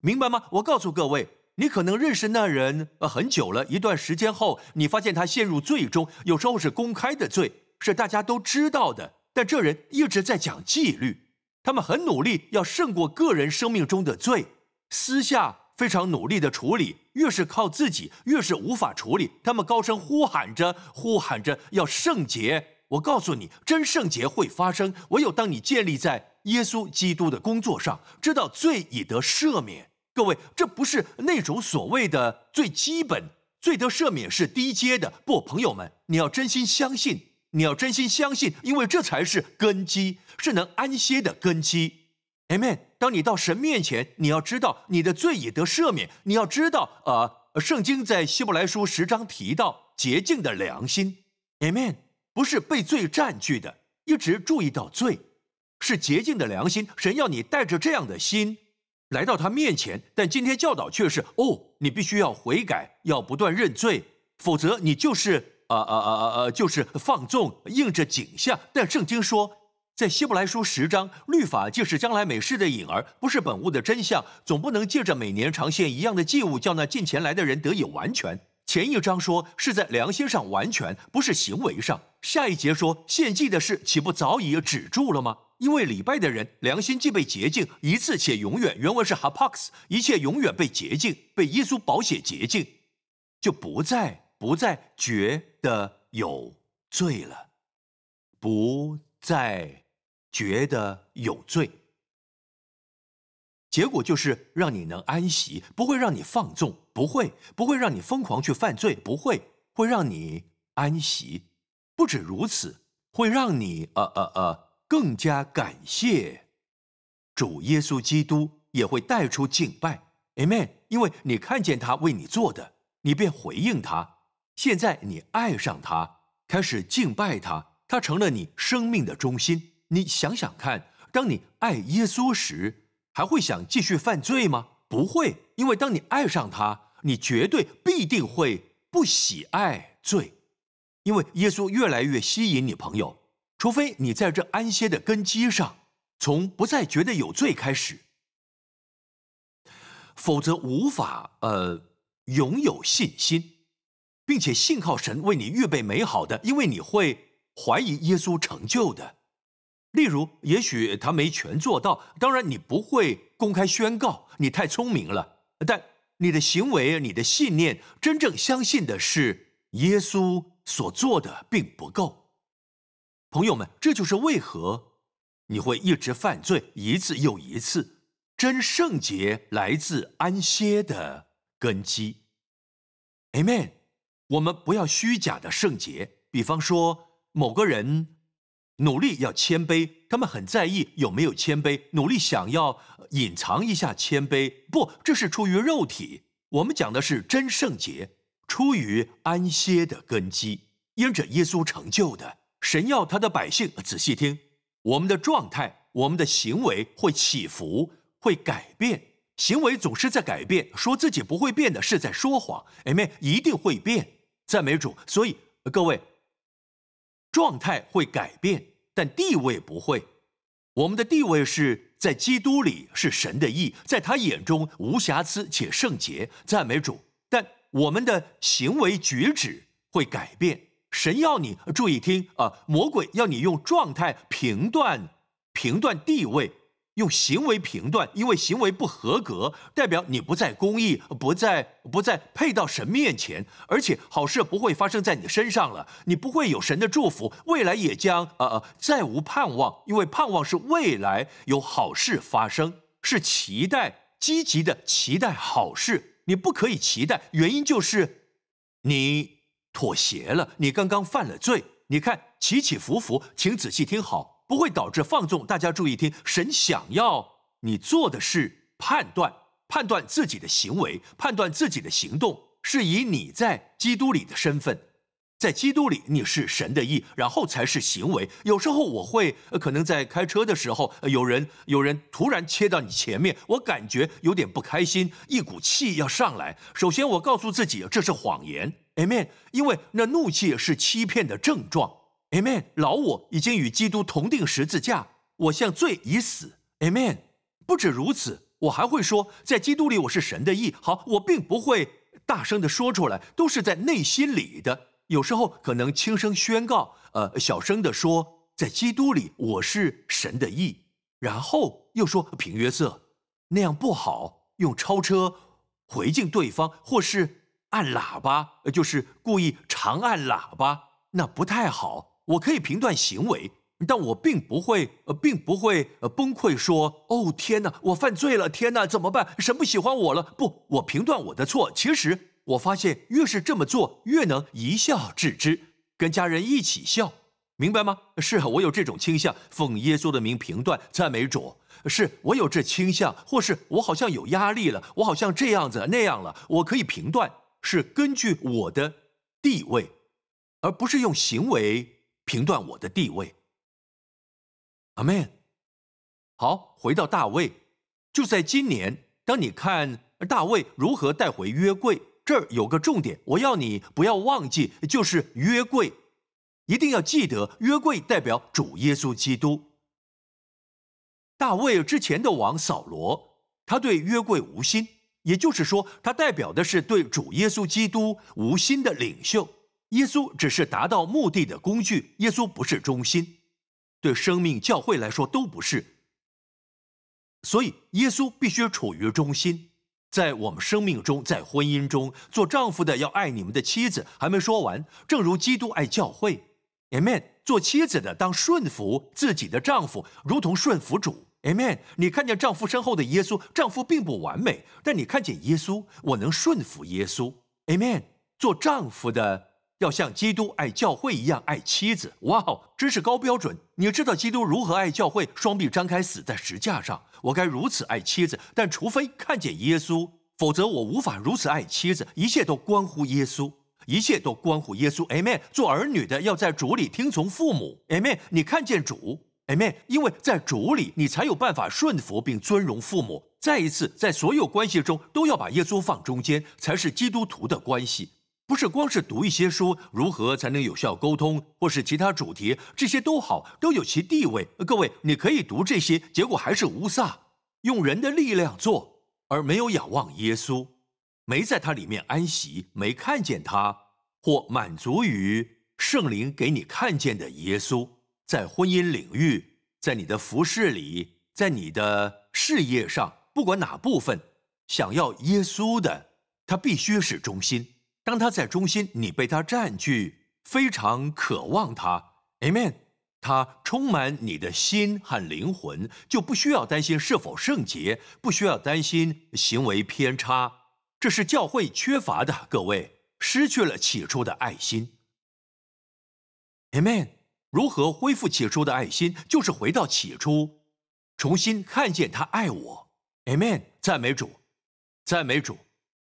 明白吗？我告诉各位，你可能认识那人呃很久了，一段时间后，你发现他陷入罪中，有时候是公开的罪，是大家都知道的。但这人一直在讲纪律，他们很努力要胜过个人生命中的罪，私下。非常努力的处理，越是靠自己，越是无法处理。他们高声呼喊着，呼喊着要圣洁。我告诉你，真圣洁会发生，唯有当你建立在耶稣基督的工作上，知道罪已得赦免。各位，这不是那种所谓的最基本罪得赦免是低阶的。不，朋友们，你要真心相信，你要真心相信，因为这才是根基，是能安歇的根基。Amen。当你到神面前，你要知道你的罪已得赦免。你要知道，呃，圣经在希伯来书十章提到洁净的良心。Amen。不是被罪占据的，一直注意到罪，是洁净的良心。神要你带着这样的心来到他面前，但今天教导却是：哦，你必须要悔改，要不断认罪，否则你就是啊啊啊啊啊，就是放纵，应着景象。但圣经说。在希伯来书十章，律法既是将来美事的影儿，不是本物的真相，总不能借着每年常献一样的祭物，叫那进前来的人得以完全。前一章说是在良心上完全，不是行为上。下一节说献祭的事，岂不早已止住了吗？因为礼拜的人良心既被洁净一次且永远，原文是 hapax，一切永远被洁净，被耶稣保血洁净，就不再不再觉得有罪了，不再。觉得有罪，结果就是让你能安息，不会让你放纵，不会，不会让你疯狂去犯罪，不会，会让你安息。不止如此，会让你呃呃呃更加感谢主耶稣基督，也会带出敬拜，Amen。因为你看见他为你做的，你便回应他。现在你爱上他，开始敬拜他，他成了你生命的中心。你想想看，当你爱耶稣时，还会想继续犯罪吗？不会，因为当你爱上他，你绝对必定会不喜爱罪，因为耶稣越来越吸引你。朋友，除非你在这安歇的根基上，从不再觉得有罪开始，否则无法呃拥有信心，并且信靠神为你预备美好的，因为你会怀疑耶稣成就的。例如，也许他没全做到，当然你不会公开宣告，你太聪明了。但你的行为、你的信念，真正相信的是耶稣所做的并不够。朋友们，这就是为何你会一直犯罪，一次又一次。真圣洁来自安歇的根基。Amen。我们不要虚假的圣洁，比方说某个人。努力要谦卑，他们很在意有没有谦卑，努力想要隐藏一下谦卑。不，这是出于肉体。我们讲的是真圣洁，出于安歇的根基，因着耶稣成就的。神要他的百姓仔细听，我们的状态、我们的行为会起伏、会改变，行为总是在改变，说自己不会变的是在说谎。Amen，一定会变，赞美主。所以各位，状态会改变，但地位不会。我们的地位是在基督里，是神的义，在他眼中无瑕疵且圣洁，赞美主。但我们的行为举止会改变。神要你注意听啊，魔鬼要你用状态评断、评断地位。用行为评断，因为行为不合格，代表你不在公义，不在不在配到神面前，而且好事不会发生在你身上了，你不会有神的祝福，未来也将呃呃再无盼望，因为盼望是未来有好事发生，是期待积极的期待好事，你不可以期待，原因就是你妥协了，你刚刚犯了罪，你看起起伏伏，请仔细听好。不会导致放纵。大家注意听，神想要你做的是判断，判断自己的行为，判断自己的行动，是以你在基督里的身份，在基督里你是神的意，然后才是行为。有时候我会可能在开车的时候，有人有人突然切到你前面，我感觉有点不开心，一股气要上来。首先我告诉自己这是谎言，Amen，因为那怒气是欺骗的症状。Amen，老我已经与基督同定十字架，我向罪已死。Amen，不止如此，我还会说，在基督里我是神的意。好，我并不会大声的说出来，都是在内心里的。有时候可能轻声宣告，呃，小声的说，在基督里我是神的意，然后又说平约瑟那样不好，用超车回敬对方，或是按喇叭，就是故意长按喇叭，那不太好。我可以评断行为，但我并不会，呃，并不会呃崩溃说：“哦，天哪，我犯罪了！天哪，怎么办？神不喜欢我了？”不，我评断我的错。其实我发现，越是这么做，越能一笑置之，跟家人一起笑，明白吗？是我有这种倾向，奉耶稣的名评断，赞美主。是我有这倾向，或是我好像有压力了，我好像这样子那样了，我可以评断，是根据我的地位，而不是用行为。评断我的地位，阿门。好，回到大卫，就在今年，当你看大卫如何带回约柜，这儿有个重点，我要你不要忘记，就是约柜，一定要记得，约柜代表主耶稣基督。大卫之前的王扫罗，他对约柜无心，也就是说，他代表的是对主耶稣基督无心的领袖。耶稣只是达到目的的工具，耶稣不是中心，对生命教会来说都不是。所以耶稣必须处于中心，在我们生命中，在婚姻中，做丈夫的要爱你们的妻子。还没说完，正如基督爱教会，Amen。做妻子的当顺服自己的丈夫，如同顺服主，Amen。你看见丈夫身后的耶稣，丈夫并不完美，但你看见耶稣，我能顺服耶稣，Amen。做丈夫的。要像基督爱教会一样爱妻子，哇哦，真是高标准！你知道基督如何爱教会？双臂张开死在石架上。我该如此爱妻子，但除非看见耶稣，否则我无法如此爱妻子。一切都关乎耶稣，一切都关乎耶稣。Amen。做儿女的要在主里听从父母。Amen。你看见主，Amen。因为在主里，你才有办法顺服并尊荣父母。再一次，在所有关系中都要把耶稣放中间，才是基督徒的关系。不是光是读一些书，如何才能有效沟通，或是其他主题，这些都好，都有其地位。各位，你可以读这些，结果还是无撒，用人的力量做，而没有仰望耶稣，没在他里面安息，没看见他，或满足于圣灵给你看见的耶稣。在婚姻领域，在你的服饰里，在你的事业上，不管哪部分，想要耶稣的，他必须是中心。当他在中心，你被他占据，非常渴望他，Amen。他充满你的心和灵魂，就不需要担心是否圣洁，不需要担心行为偏差。这是教会缺乏的，各位失去了起初的爱心，Amen。如何恢复起初的爱心？就是回到起初，重新看见他爱我，Amen。赞美主，赞美主。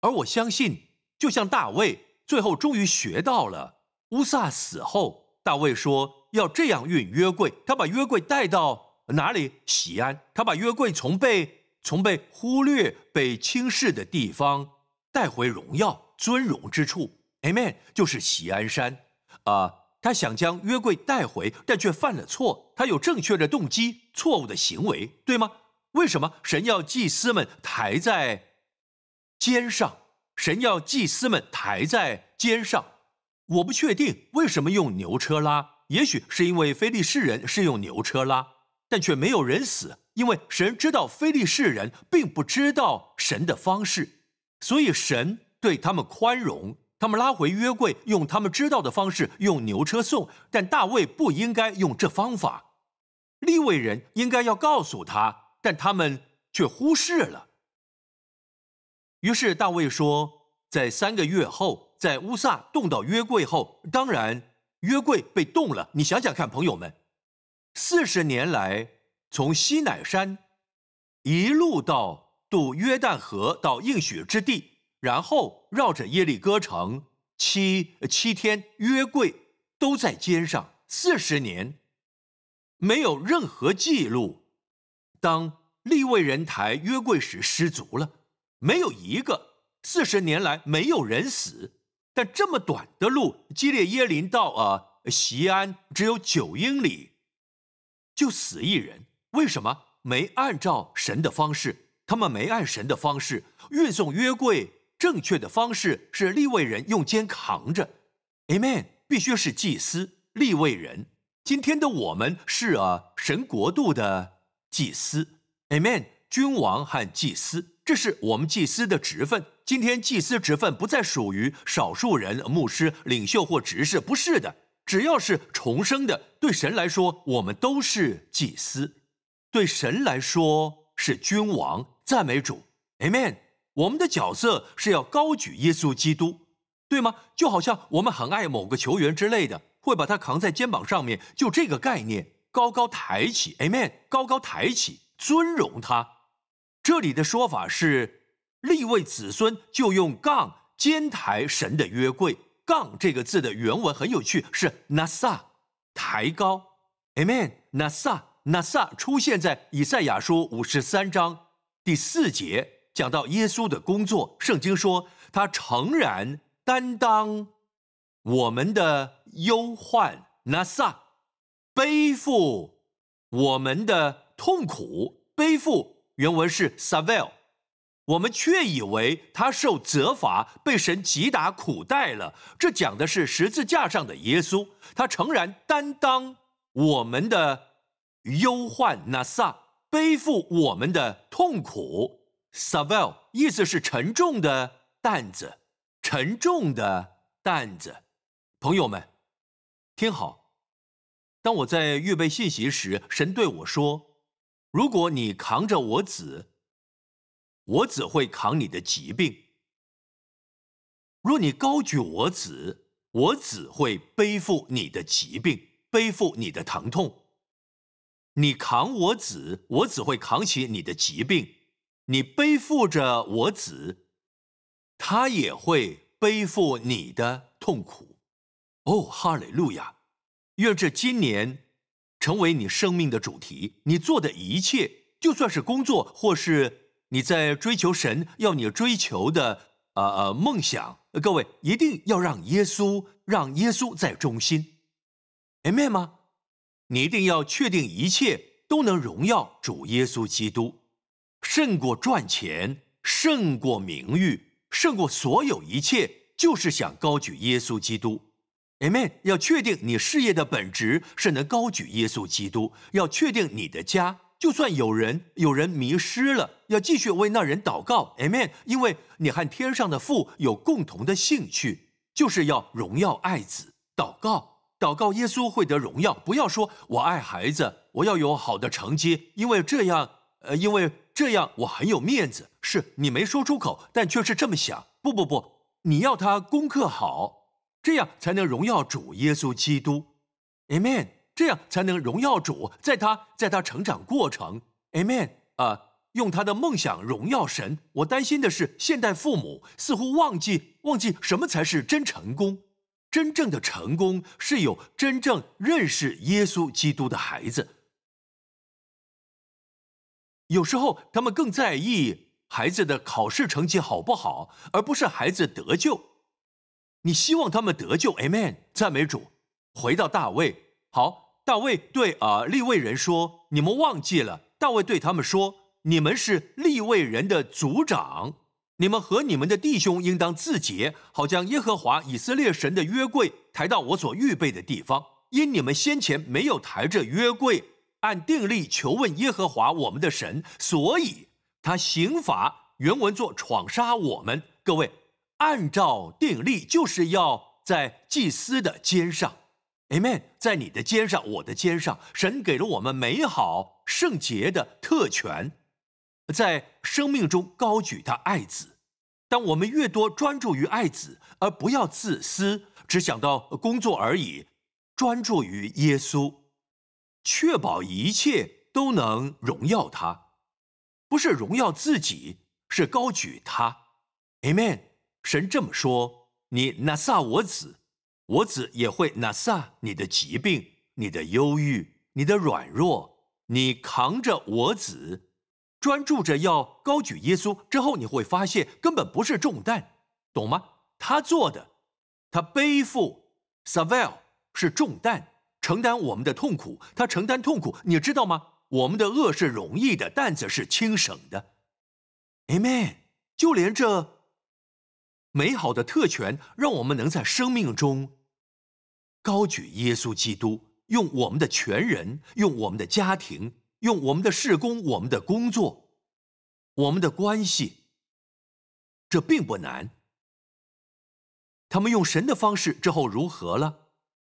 而我相信。就像大卫最后终于学到了，乌撒死后，大卫说要这样运约柜，他把约柜带到哪里？西安。他把约柜从被从被忽略、被轻视的地方带回荣耀、尊荣之处。Amen，就是西安山啊。他想将约柜带回，但却犯了错。他有正确的动机，错误的行为，对吗？为什么神要祭司们抬在肩上？神要祭司们抬在肩上？我不确定为什么用牛车拉。也许是因为非利士人是用牛车拉，但却没有人死，因为神知道非利士人并不知道神的方式，所以神对他们宽容。他们拉回约柜，用他们知道的方式用牛车送，但大卫不应该用这方法。利未人应该要告诉他，但他们却忽视了。于是大卫说，在三个月后，在乌萨动到约柜后，当然。约柜被动了，你想想看，朋友们，四十年来，从西乃山一路到渡约旦河到应许之地，然后绕着耶利哥城七七天，约柜都在肩上，四十年没有任何记录。当立位人抬约柜时失足了，没有一个，四十年来没有人死。但这么短的路，基列耶林到啊西安只有九英里，就死一人。为什么没按照神的方式？他们没按神的方式运送约柜。正确的方式是立位人用肩扛着。Amen。必须是祭司立位人。今天的我们是啊神国度的祭司。Amen。君王和祭司。这是我们祭司的职分。今天祭司职分不再属于少数人、牧师、领袖或执事，不是的。只要是重生的，对神来说，我们都是祭司；对神来说是君王。赞美主，Amen。我们的角色是要高举耶稣基督，对吗？就好像我们很爱某个球员之类的，会把他扛在肩膀上面，就这个概念，高高抬起，Amen。高高抬起，尊荣他。这里的说法是，立位子孙就用杠肩抬神的约柜。杠这个字的原文很有趣，是 nasa，抬高。Amen，nasa，nasa 出现在以赛亚书五十三章第四节，讲到耶稣的工作。圣经说他诚然担当我们的忧患，nasa，背负我们的痛苦，背负。原文是 savel，我们却以为他受责罚，被神击打苦待了。这讲的是十字架上的耶稣，他诚然担当我们的忧患，nasa 背负我们的痛苦，savel 意思是沉重的担子，沉重的担子。朋友们，听好，当我在预备信息时，神对我说。如果你扛着我子，我子会扛你的疾病；若你高举我子，我子会背负你的疾病，背负你的疼痛。你扛我子，我子会扛起你的疾病；你背负着我子，他也会背负你的痛苦。哦，哈利路亚！愿这今年。成为你生命的主题，你做的一切，就算是工作，或是你在追求神要你追求的呃呃梦想，各位一定要让耶稣，让耶稣在中心，Amen 吗？你一定要确定一切都能荣耀主耶稣基督，胜过赚钱，胜过名誉，胜过所有一切，就是想高举耶稣基督。Amen。要确定你事业的本质是能高举耶稣基督，要确定你的家，就算有人有人迷失了，要继续为那人祷告。Amen。因为你和天上的父有共同的兴趣，就是要荣耀爱子。祷告，祷告，耶稣会得荣耀。不要说我爱孩子，我要有好的成绩，因为这样，呃，因为这样我很有面子。是你没说出口，但却是这么想。不不不，你要他功课好。这样才能荣耀主耶稣基督，Amen。这样才能荣耀主，在他在他成长过程，Amen。啊，用他的梦想荣耀神。我担心的是，现代父母似乎忘记忘记什么才是真成功。真正的成功是有真正认识耶稣基督的孩子。有时候他们更在意孩子的考试成绩好不好，而不是孩子得救。你希望他们得救，Amen，赞美主。回到大卫，好，大卫对啊立位人说：“你们忘记了。”大卫对他们说：“你们是立位人的族长，你们和你们的弟兄应当自洁，好将耶和华以色列神的约柜抬到我所预备的地方。因你们先前没有抬着约柜。”按定力求问耶和华我们的神，所以他刑罚原文作闯杀我们。各位，按照定力就是要在祭司的肩上，Amen，在你的肩上，我的肩上，神给了我们美好圣洁的特权，在生命中高举他爱子。当我们越多专注于爱子，而不要自私，只想到工作而已，专注于耶稣。确保一切都能荣耀他，不是荣耀自己，是高举他。Amen。神这么说：“你拿撒我子，我子也会拿撒你的疾病、你的忧郁、你的软弱。你扛着我子，专注着要高举耶稣之后，你会发现根本不是重担，懂吗？他做的，他背负 savel 是重担。”承担我们的痛苦，他承担痛苦，你知道吗？我们的恶是容易的，担子是轻省的。Amen。就连这美好的特权，让我们能在生命中高举耶稣基督，用我们的全人，用我们的家庭，用我们的事工，我们的工作，我们的关系，这并不难。他们用神的方式之后如何了？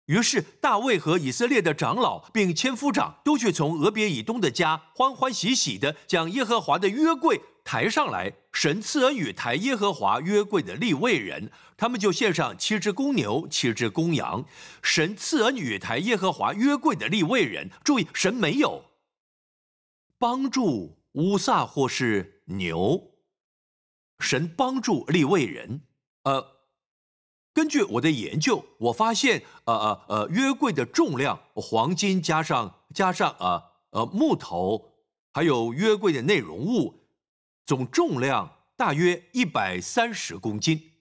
于是大卫和以色列的长老并千夫长都去从俄别以东的家欢欢喜喜的将耶和华的约柜抬上来。神赐恩与抬耶和华约柜的立位人，他们就献上七只公牛、七只公羊。神赐恩与抬耶和华约柜的立位人，注意，神没有帮助乌撒或是牛，神帮助立位人，呃。根据我的研究，我发现，呃呃呃，约柜的重量，黄金加上加上呃呃木头，还有约柜的内容物，总重量大约一百三十公斤。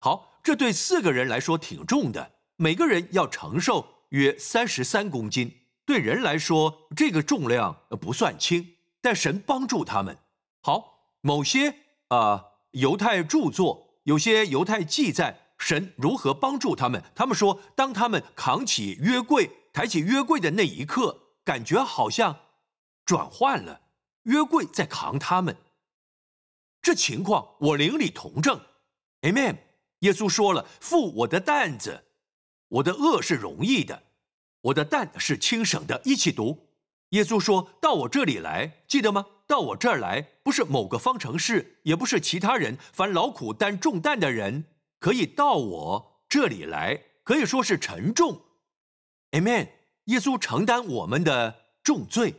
好，这对四个人来说挺重的，每个人要承受约三十三公斤。对人来说，这个重量不算轻，但神帮助他们。好，某些啊犹太著作，有些犹太记载。神如何帮助他们？他们说，当他们扛起约柜、抬起约柜的那一刻，感觉好像转换了，约柜在扛他们。这情况我邻里同证，Amen。耶稣说了：“负我的担子，我的恶是容易的，我的担是轻省的。”一起读。耶稣说到我这里来，记得吗？到我这儿来，不是某个方程式，也不是其他人，凡劳苦担重担的人。可以到我这里来，可以说是沉重，Amen。耶稣承担我们的重罪，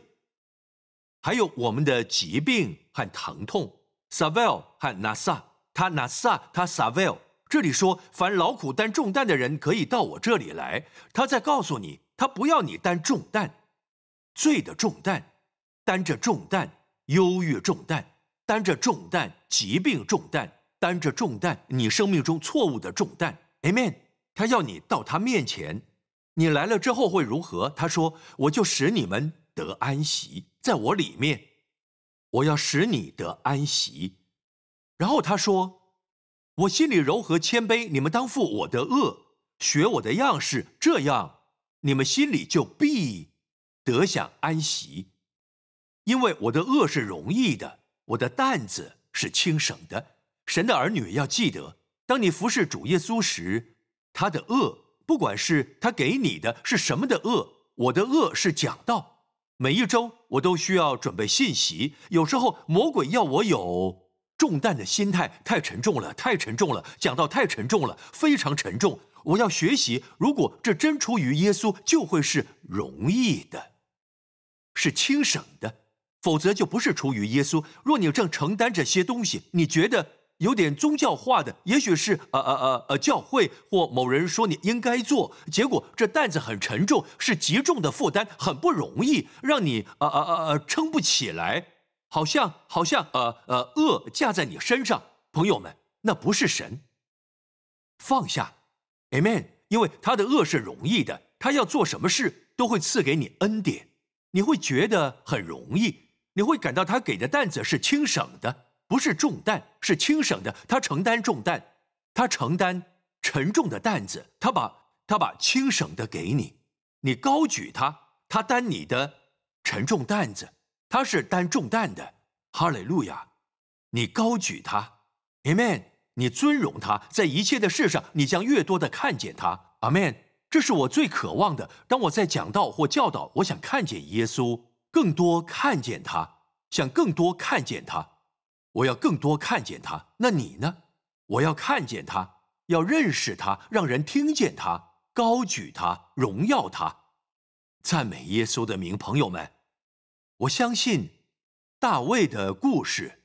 还有我们的疾病和疼痛。Savel 和 Nasa，他 Nasa，他 Savel。这里说，凡劳苦担重担的人可以到我这里来。他在告诉你，他不要你担重担，罪的重担，担着重担，忧郁重担，担着重担，疾病重担。担着重担，你生命中错误的重担，Amen。他要你到他面前，你来了之后会如何？他说：“我就使你们得安息，在我里面，我要使你得安息。”然后他说：“我心里柔和谦卑，你们当负我的恶，学我的样式，这样你们心里就必得享安息，因为我的恶是容易的，我的担子是轻省的。”神的儿女要记得，当你服侍主耶稣时，他的恶，不管是他给你的是什么的恶，我的恶是讲道。每一周我都需要准备信息，有时候魔鬼要我有重担的心态，太沉重了，太沉重了，讲到太沉重了，非常沉重。我要学习，如果这真出于耶稣，就会是容易的，是轻省的；否则就不是出于耶稣。若你正承担这些东西，你觉得？有点宗教化的，也许是呃呃呃呃教会或某人说你应该做，结果这担子很沉重，是极重的负担，很不容易，让你呃呃呃呃撑不起来。好像好像呃呃恶架在你身上，朋友们，那不是神。放下，Amen。因为他的恶是容易的，他要做什么事都会赐给你恩典，你会觉得很容易，你会感到他给的担子是轻省的，不是重担，是轻省的。他承担重担，他承担沉重的担子，他把他把轻省的给你，你高举他，他担你的沉重担子。他是担重担的，哈利路亚！你高举他，Amen！你尊荣他，在一切的事上，你将越多的看见他，Amen！这是我最渴望的。当我在讲道或教导，我想看见耶稣，更多看见他，想更多看见他，我要更多看见他。那你呢？我要看见他，要认识他，让人听见他，高举他，荣耀他，赞美耶稣的名，朋友们。我相信大卫的故事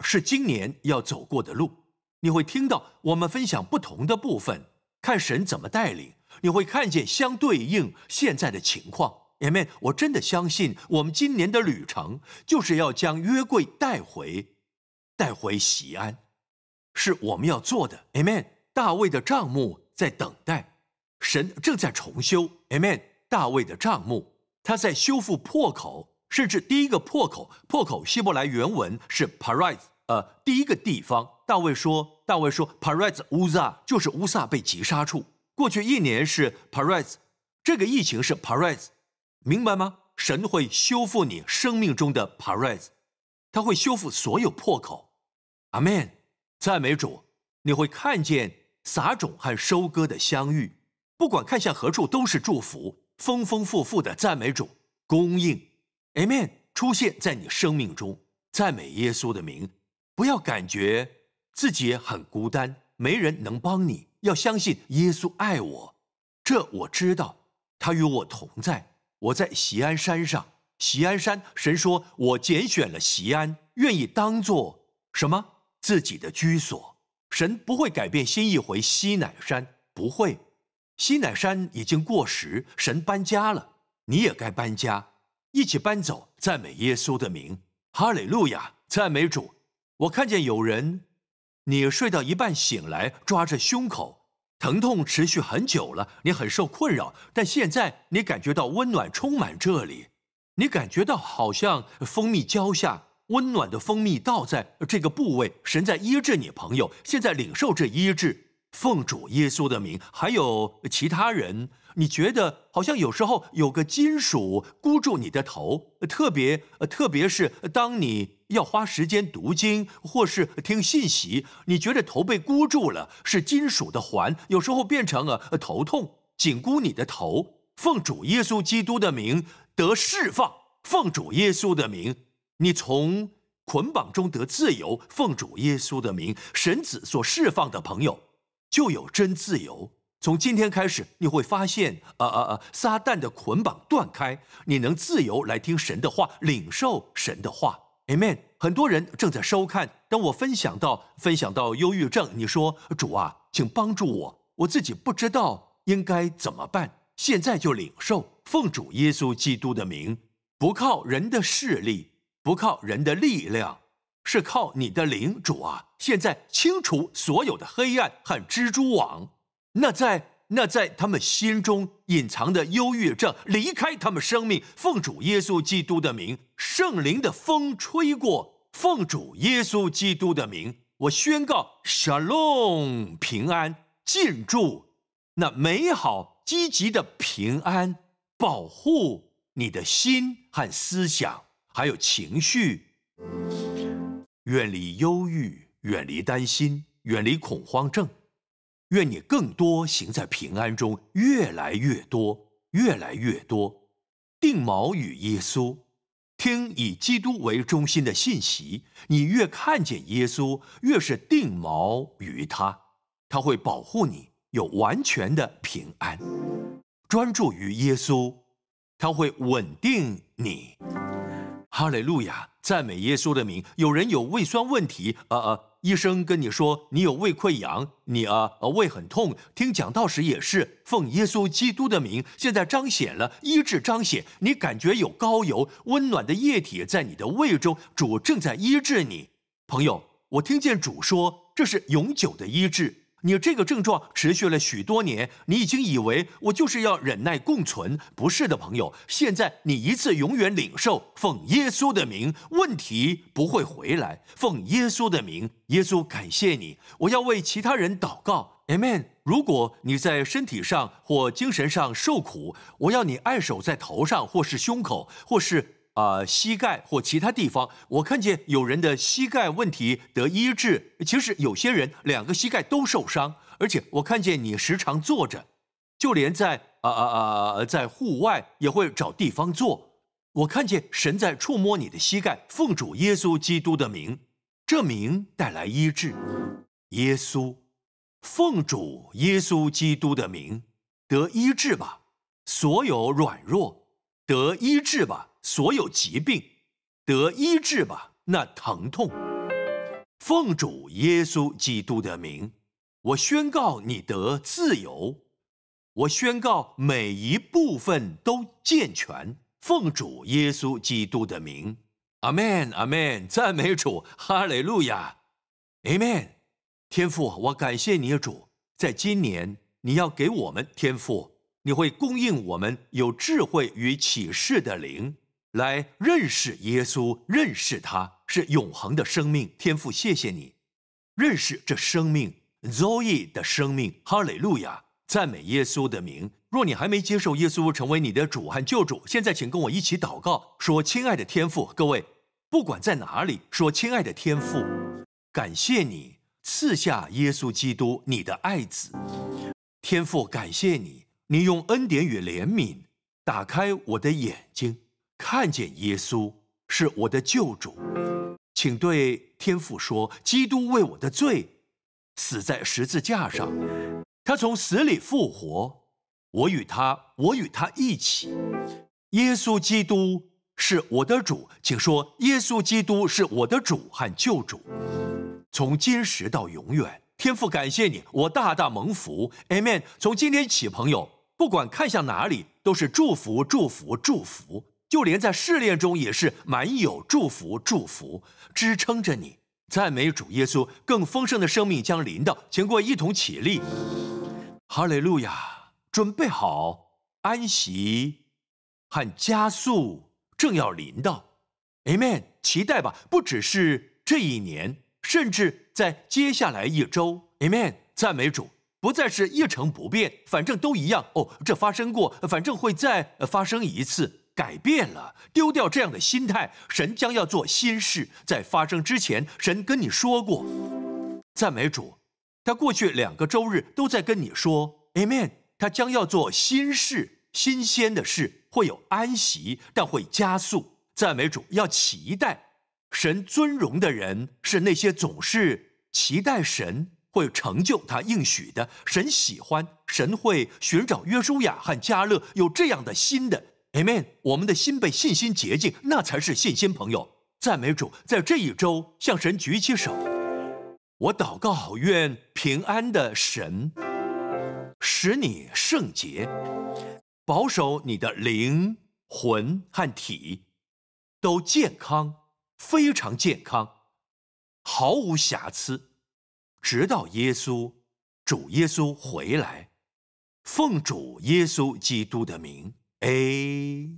是今年要走过的路。你会听到我们分享不同的部分，看神怎么带领。你会看见相对应现在的情况。Amen。我真的相信，我们今年的旅程就是要将约柜带回，带回西安，是我们要做的。Amen。大卫的账目在等待，神正在重修。Amen。大卫的账目。他在修复破口，甚至第一个破口，破口希伯来原文是 Paris，呃，第一个地方。大卫说，大卫说 Paris 乌萨就是乌萨被击杀处。过去一年是 Paris，这个疫情是 Paris，明白吗？神会修复你生命中的 Paris，他会修复所有破口。阿门，赞美主。你会看见撒种和收割的相遇，不管看向何处都是祝福。丰丰富富的赞美主供应，Amen，出现在你生命中，赞美耶稣的名，不要感觉自己很孤单，没人能帮你，要相信耶稣爱我，这我知道，他与我同在，我在锡安山上，锡安山，神说我拣选了锡安，愿意当做什么自己的居所，神不会改变心意回西乃山，不会。西乃山已经过时，神搬家了，你也该搬家，一起搬走。赞美耶稣的名，哈利路亚！赞美主。我看见有人，你睡到一半醒来，抓着胸口，疼痛持续很久了，你很受困扰，但现在你感觉到温暖充满这里，你感觉到好像蜂蜜浇下，温暖的蜂蜜倒在这个部位，神在医治你，朋友，现在领受这医治。奉主耶稣的名，还有其他人，你觉得好像有时候有个金属箍住你的头，特别特别是当你要花时间读经或是听信息，你觉得头被箍住了，是金属的环，有时候变成了头痛，紧箍你的头。奉主耶稣基督的名得释放，奉主耶稣的名，你从捆绑中得自由。奉主耶稣的名，神子所释放的朋友。就有真自由。从今天开始，你会发现，啊啊啊！撒旦的捆绑断开，你能自由来听神的话，领受神的话。Amen。很多人正在收看。当我分享到分享到忧郁症，你说主啊，请帮助我，我自己不知道应该怎么办。现在就领受，奉主耶稣基督的名，不靠人的势力，不靠人的力量。是靠你的灵，主啊！现在清除所有的黑暗和蜘蛛网。那在那在他们心中隐藏的忧郁症，离开他们生命。奉主耶稣基督的名，圣灵的风吹过。奉主耶稣基督的名，我宣告：Shalom，平安进驻那美好积极的平安，保护你的心和思想，还有情绪。远离忧郁，远离担心，远离恐慌症。愿你更多行在平安中，越来越多，越来越多。定锚与耶稣，听以基督为中心的信息。你越看见耶稣，越是定锚于他，他会保护你，有完全的平安。专注于耶稣，他会稳定你。哈利路亚，赞美耶稣的名。有人有胃酸问题，呃呃，医生跟你说你有胃溃疡，你啊胃很痛。听讲道时也是奉耶稣基督的名，现在彰显了医治彰显，你感觉有高油温暖的液体在你的胃中，主正在医治你，朋友。我听见主说这是永久的医治。你这个症状持续了许多年，你已经以为我就是要忍耐共存，不是的，朋友。现在你一次永远领受，奉耶稣的名，问题不会回来。奉耶稣的名，耶稣感谢你。我要为其他人祷告，Amen。如果你在身体上或精神上受苦，我要你按手在头上，或是胸口，或是。啊，膝盖或其他地方，我看见有人的膝盖问题得医治。其实有些人两个膝盖都受伤，而且我看见你时常坐着，就连在啊啊啊在户外也会找地方坐。我看见神在触摸你的膝盖，奉主耶稣基督的名，这名带来医治。耶稣，奉主耶稣基督的名得医治吧，所有软弱得医治吧。所有疾病得医治吧，那疼痛。奉主耶稣基督的名，我宣告你得自由。我宣告每一部分都健全。奉主耶稣基督的名，阿门，阿门，赞美主，哈利路亚，阿门。天父，我感谢你，主，在今年你要给我们天赋，你会供应我们有智慧与启示的灵。来认识耶稣，认识他是永恒的生命天赋。谢谢你，认识这生命，Zoe 的生命。哈利路亚，赞美耶稣的名。若你还没接受耶稣成为你的主和救主，现在请跟我一起祷告，说：“亲爱的天父，各位，不管在哪里，说亲爱的天父，感谢你赐下耶稣基督，你的爱子。天父，感谢你，你用恩典与怜悯打开我的眼睛。”看见耶稣是我的救主，请对天父说：基督为我的罪死在十字架上，他从死里复活，我与他，我与他一起。耶稣基督是我的主，请说：耶稣基督是我的主和救主，从今时到永远。天父，感谢你，我大大蒙福。Amen。从今天起，朋友，不管看向哪里，都是祝福，祝福，祝福。就连在试炼中也是满有祝福，祝福支撑着你。赞美主耶稣，更丰盛的生命将临到。请过一同起立，哈利路亚！准备好安息和加速正要临到，Amen！期待吧，不只是这一年，甚至在接下来一周，Amen！赞美主，不再是一成不变，反正都一样哦。这发生过，反正会再发生一次。改变了，丢掉这样的心态。神将要做新事，在发生之前，神跟你说过，赞美主。他过去两个周日都在跟你说，Amen。他将要做新事，新鲜的事，会有安息，但会加速。赞美主，要期待神尊荣的人是那些总是期待神会成就他应许的。神喜欢，神会寻找约书亚和加勒有这样的新的。Amen，我们的心被信心洁净，那才是信心。朋友，赞美主，在这一周向神举起手，我祷告，愿平安的神使你圣洁，保守你的灵魂和体都健康，非常健康，毫无瑕疵，直到耶稣主耶稣回来，奉主耶稣基督的名。Amen.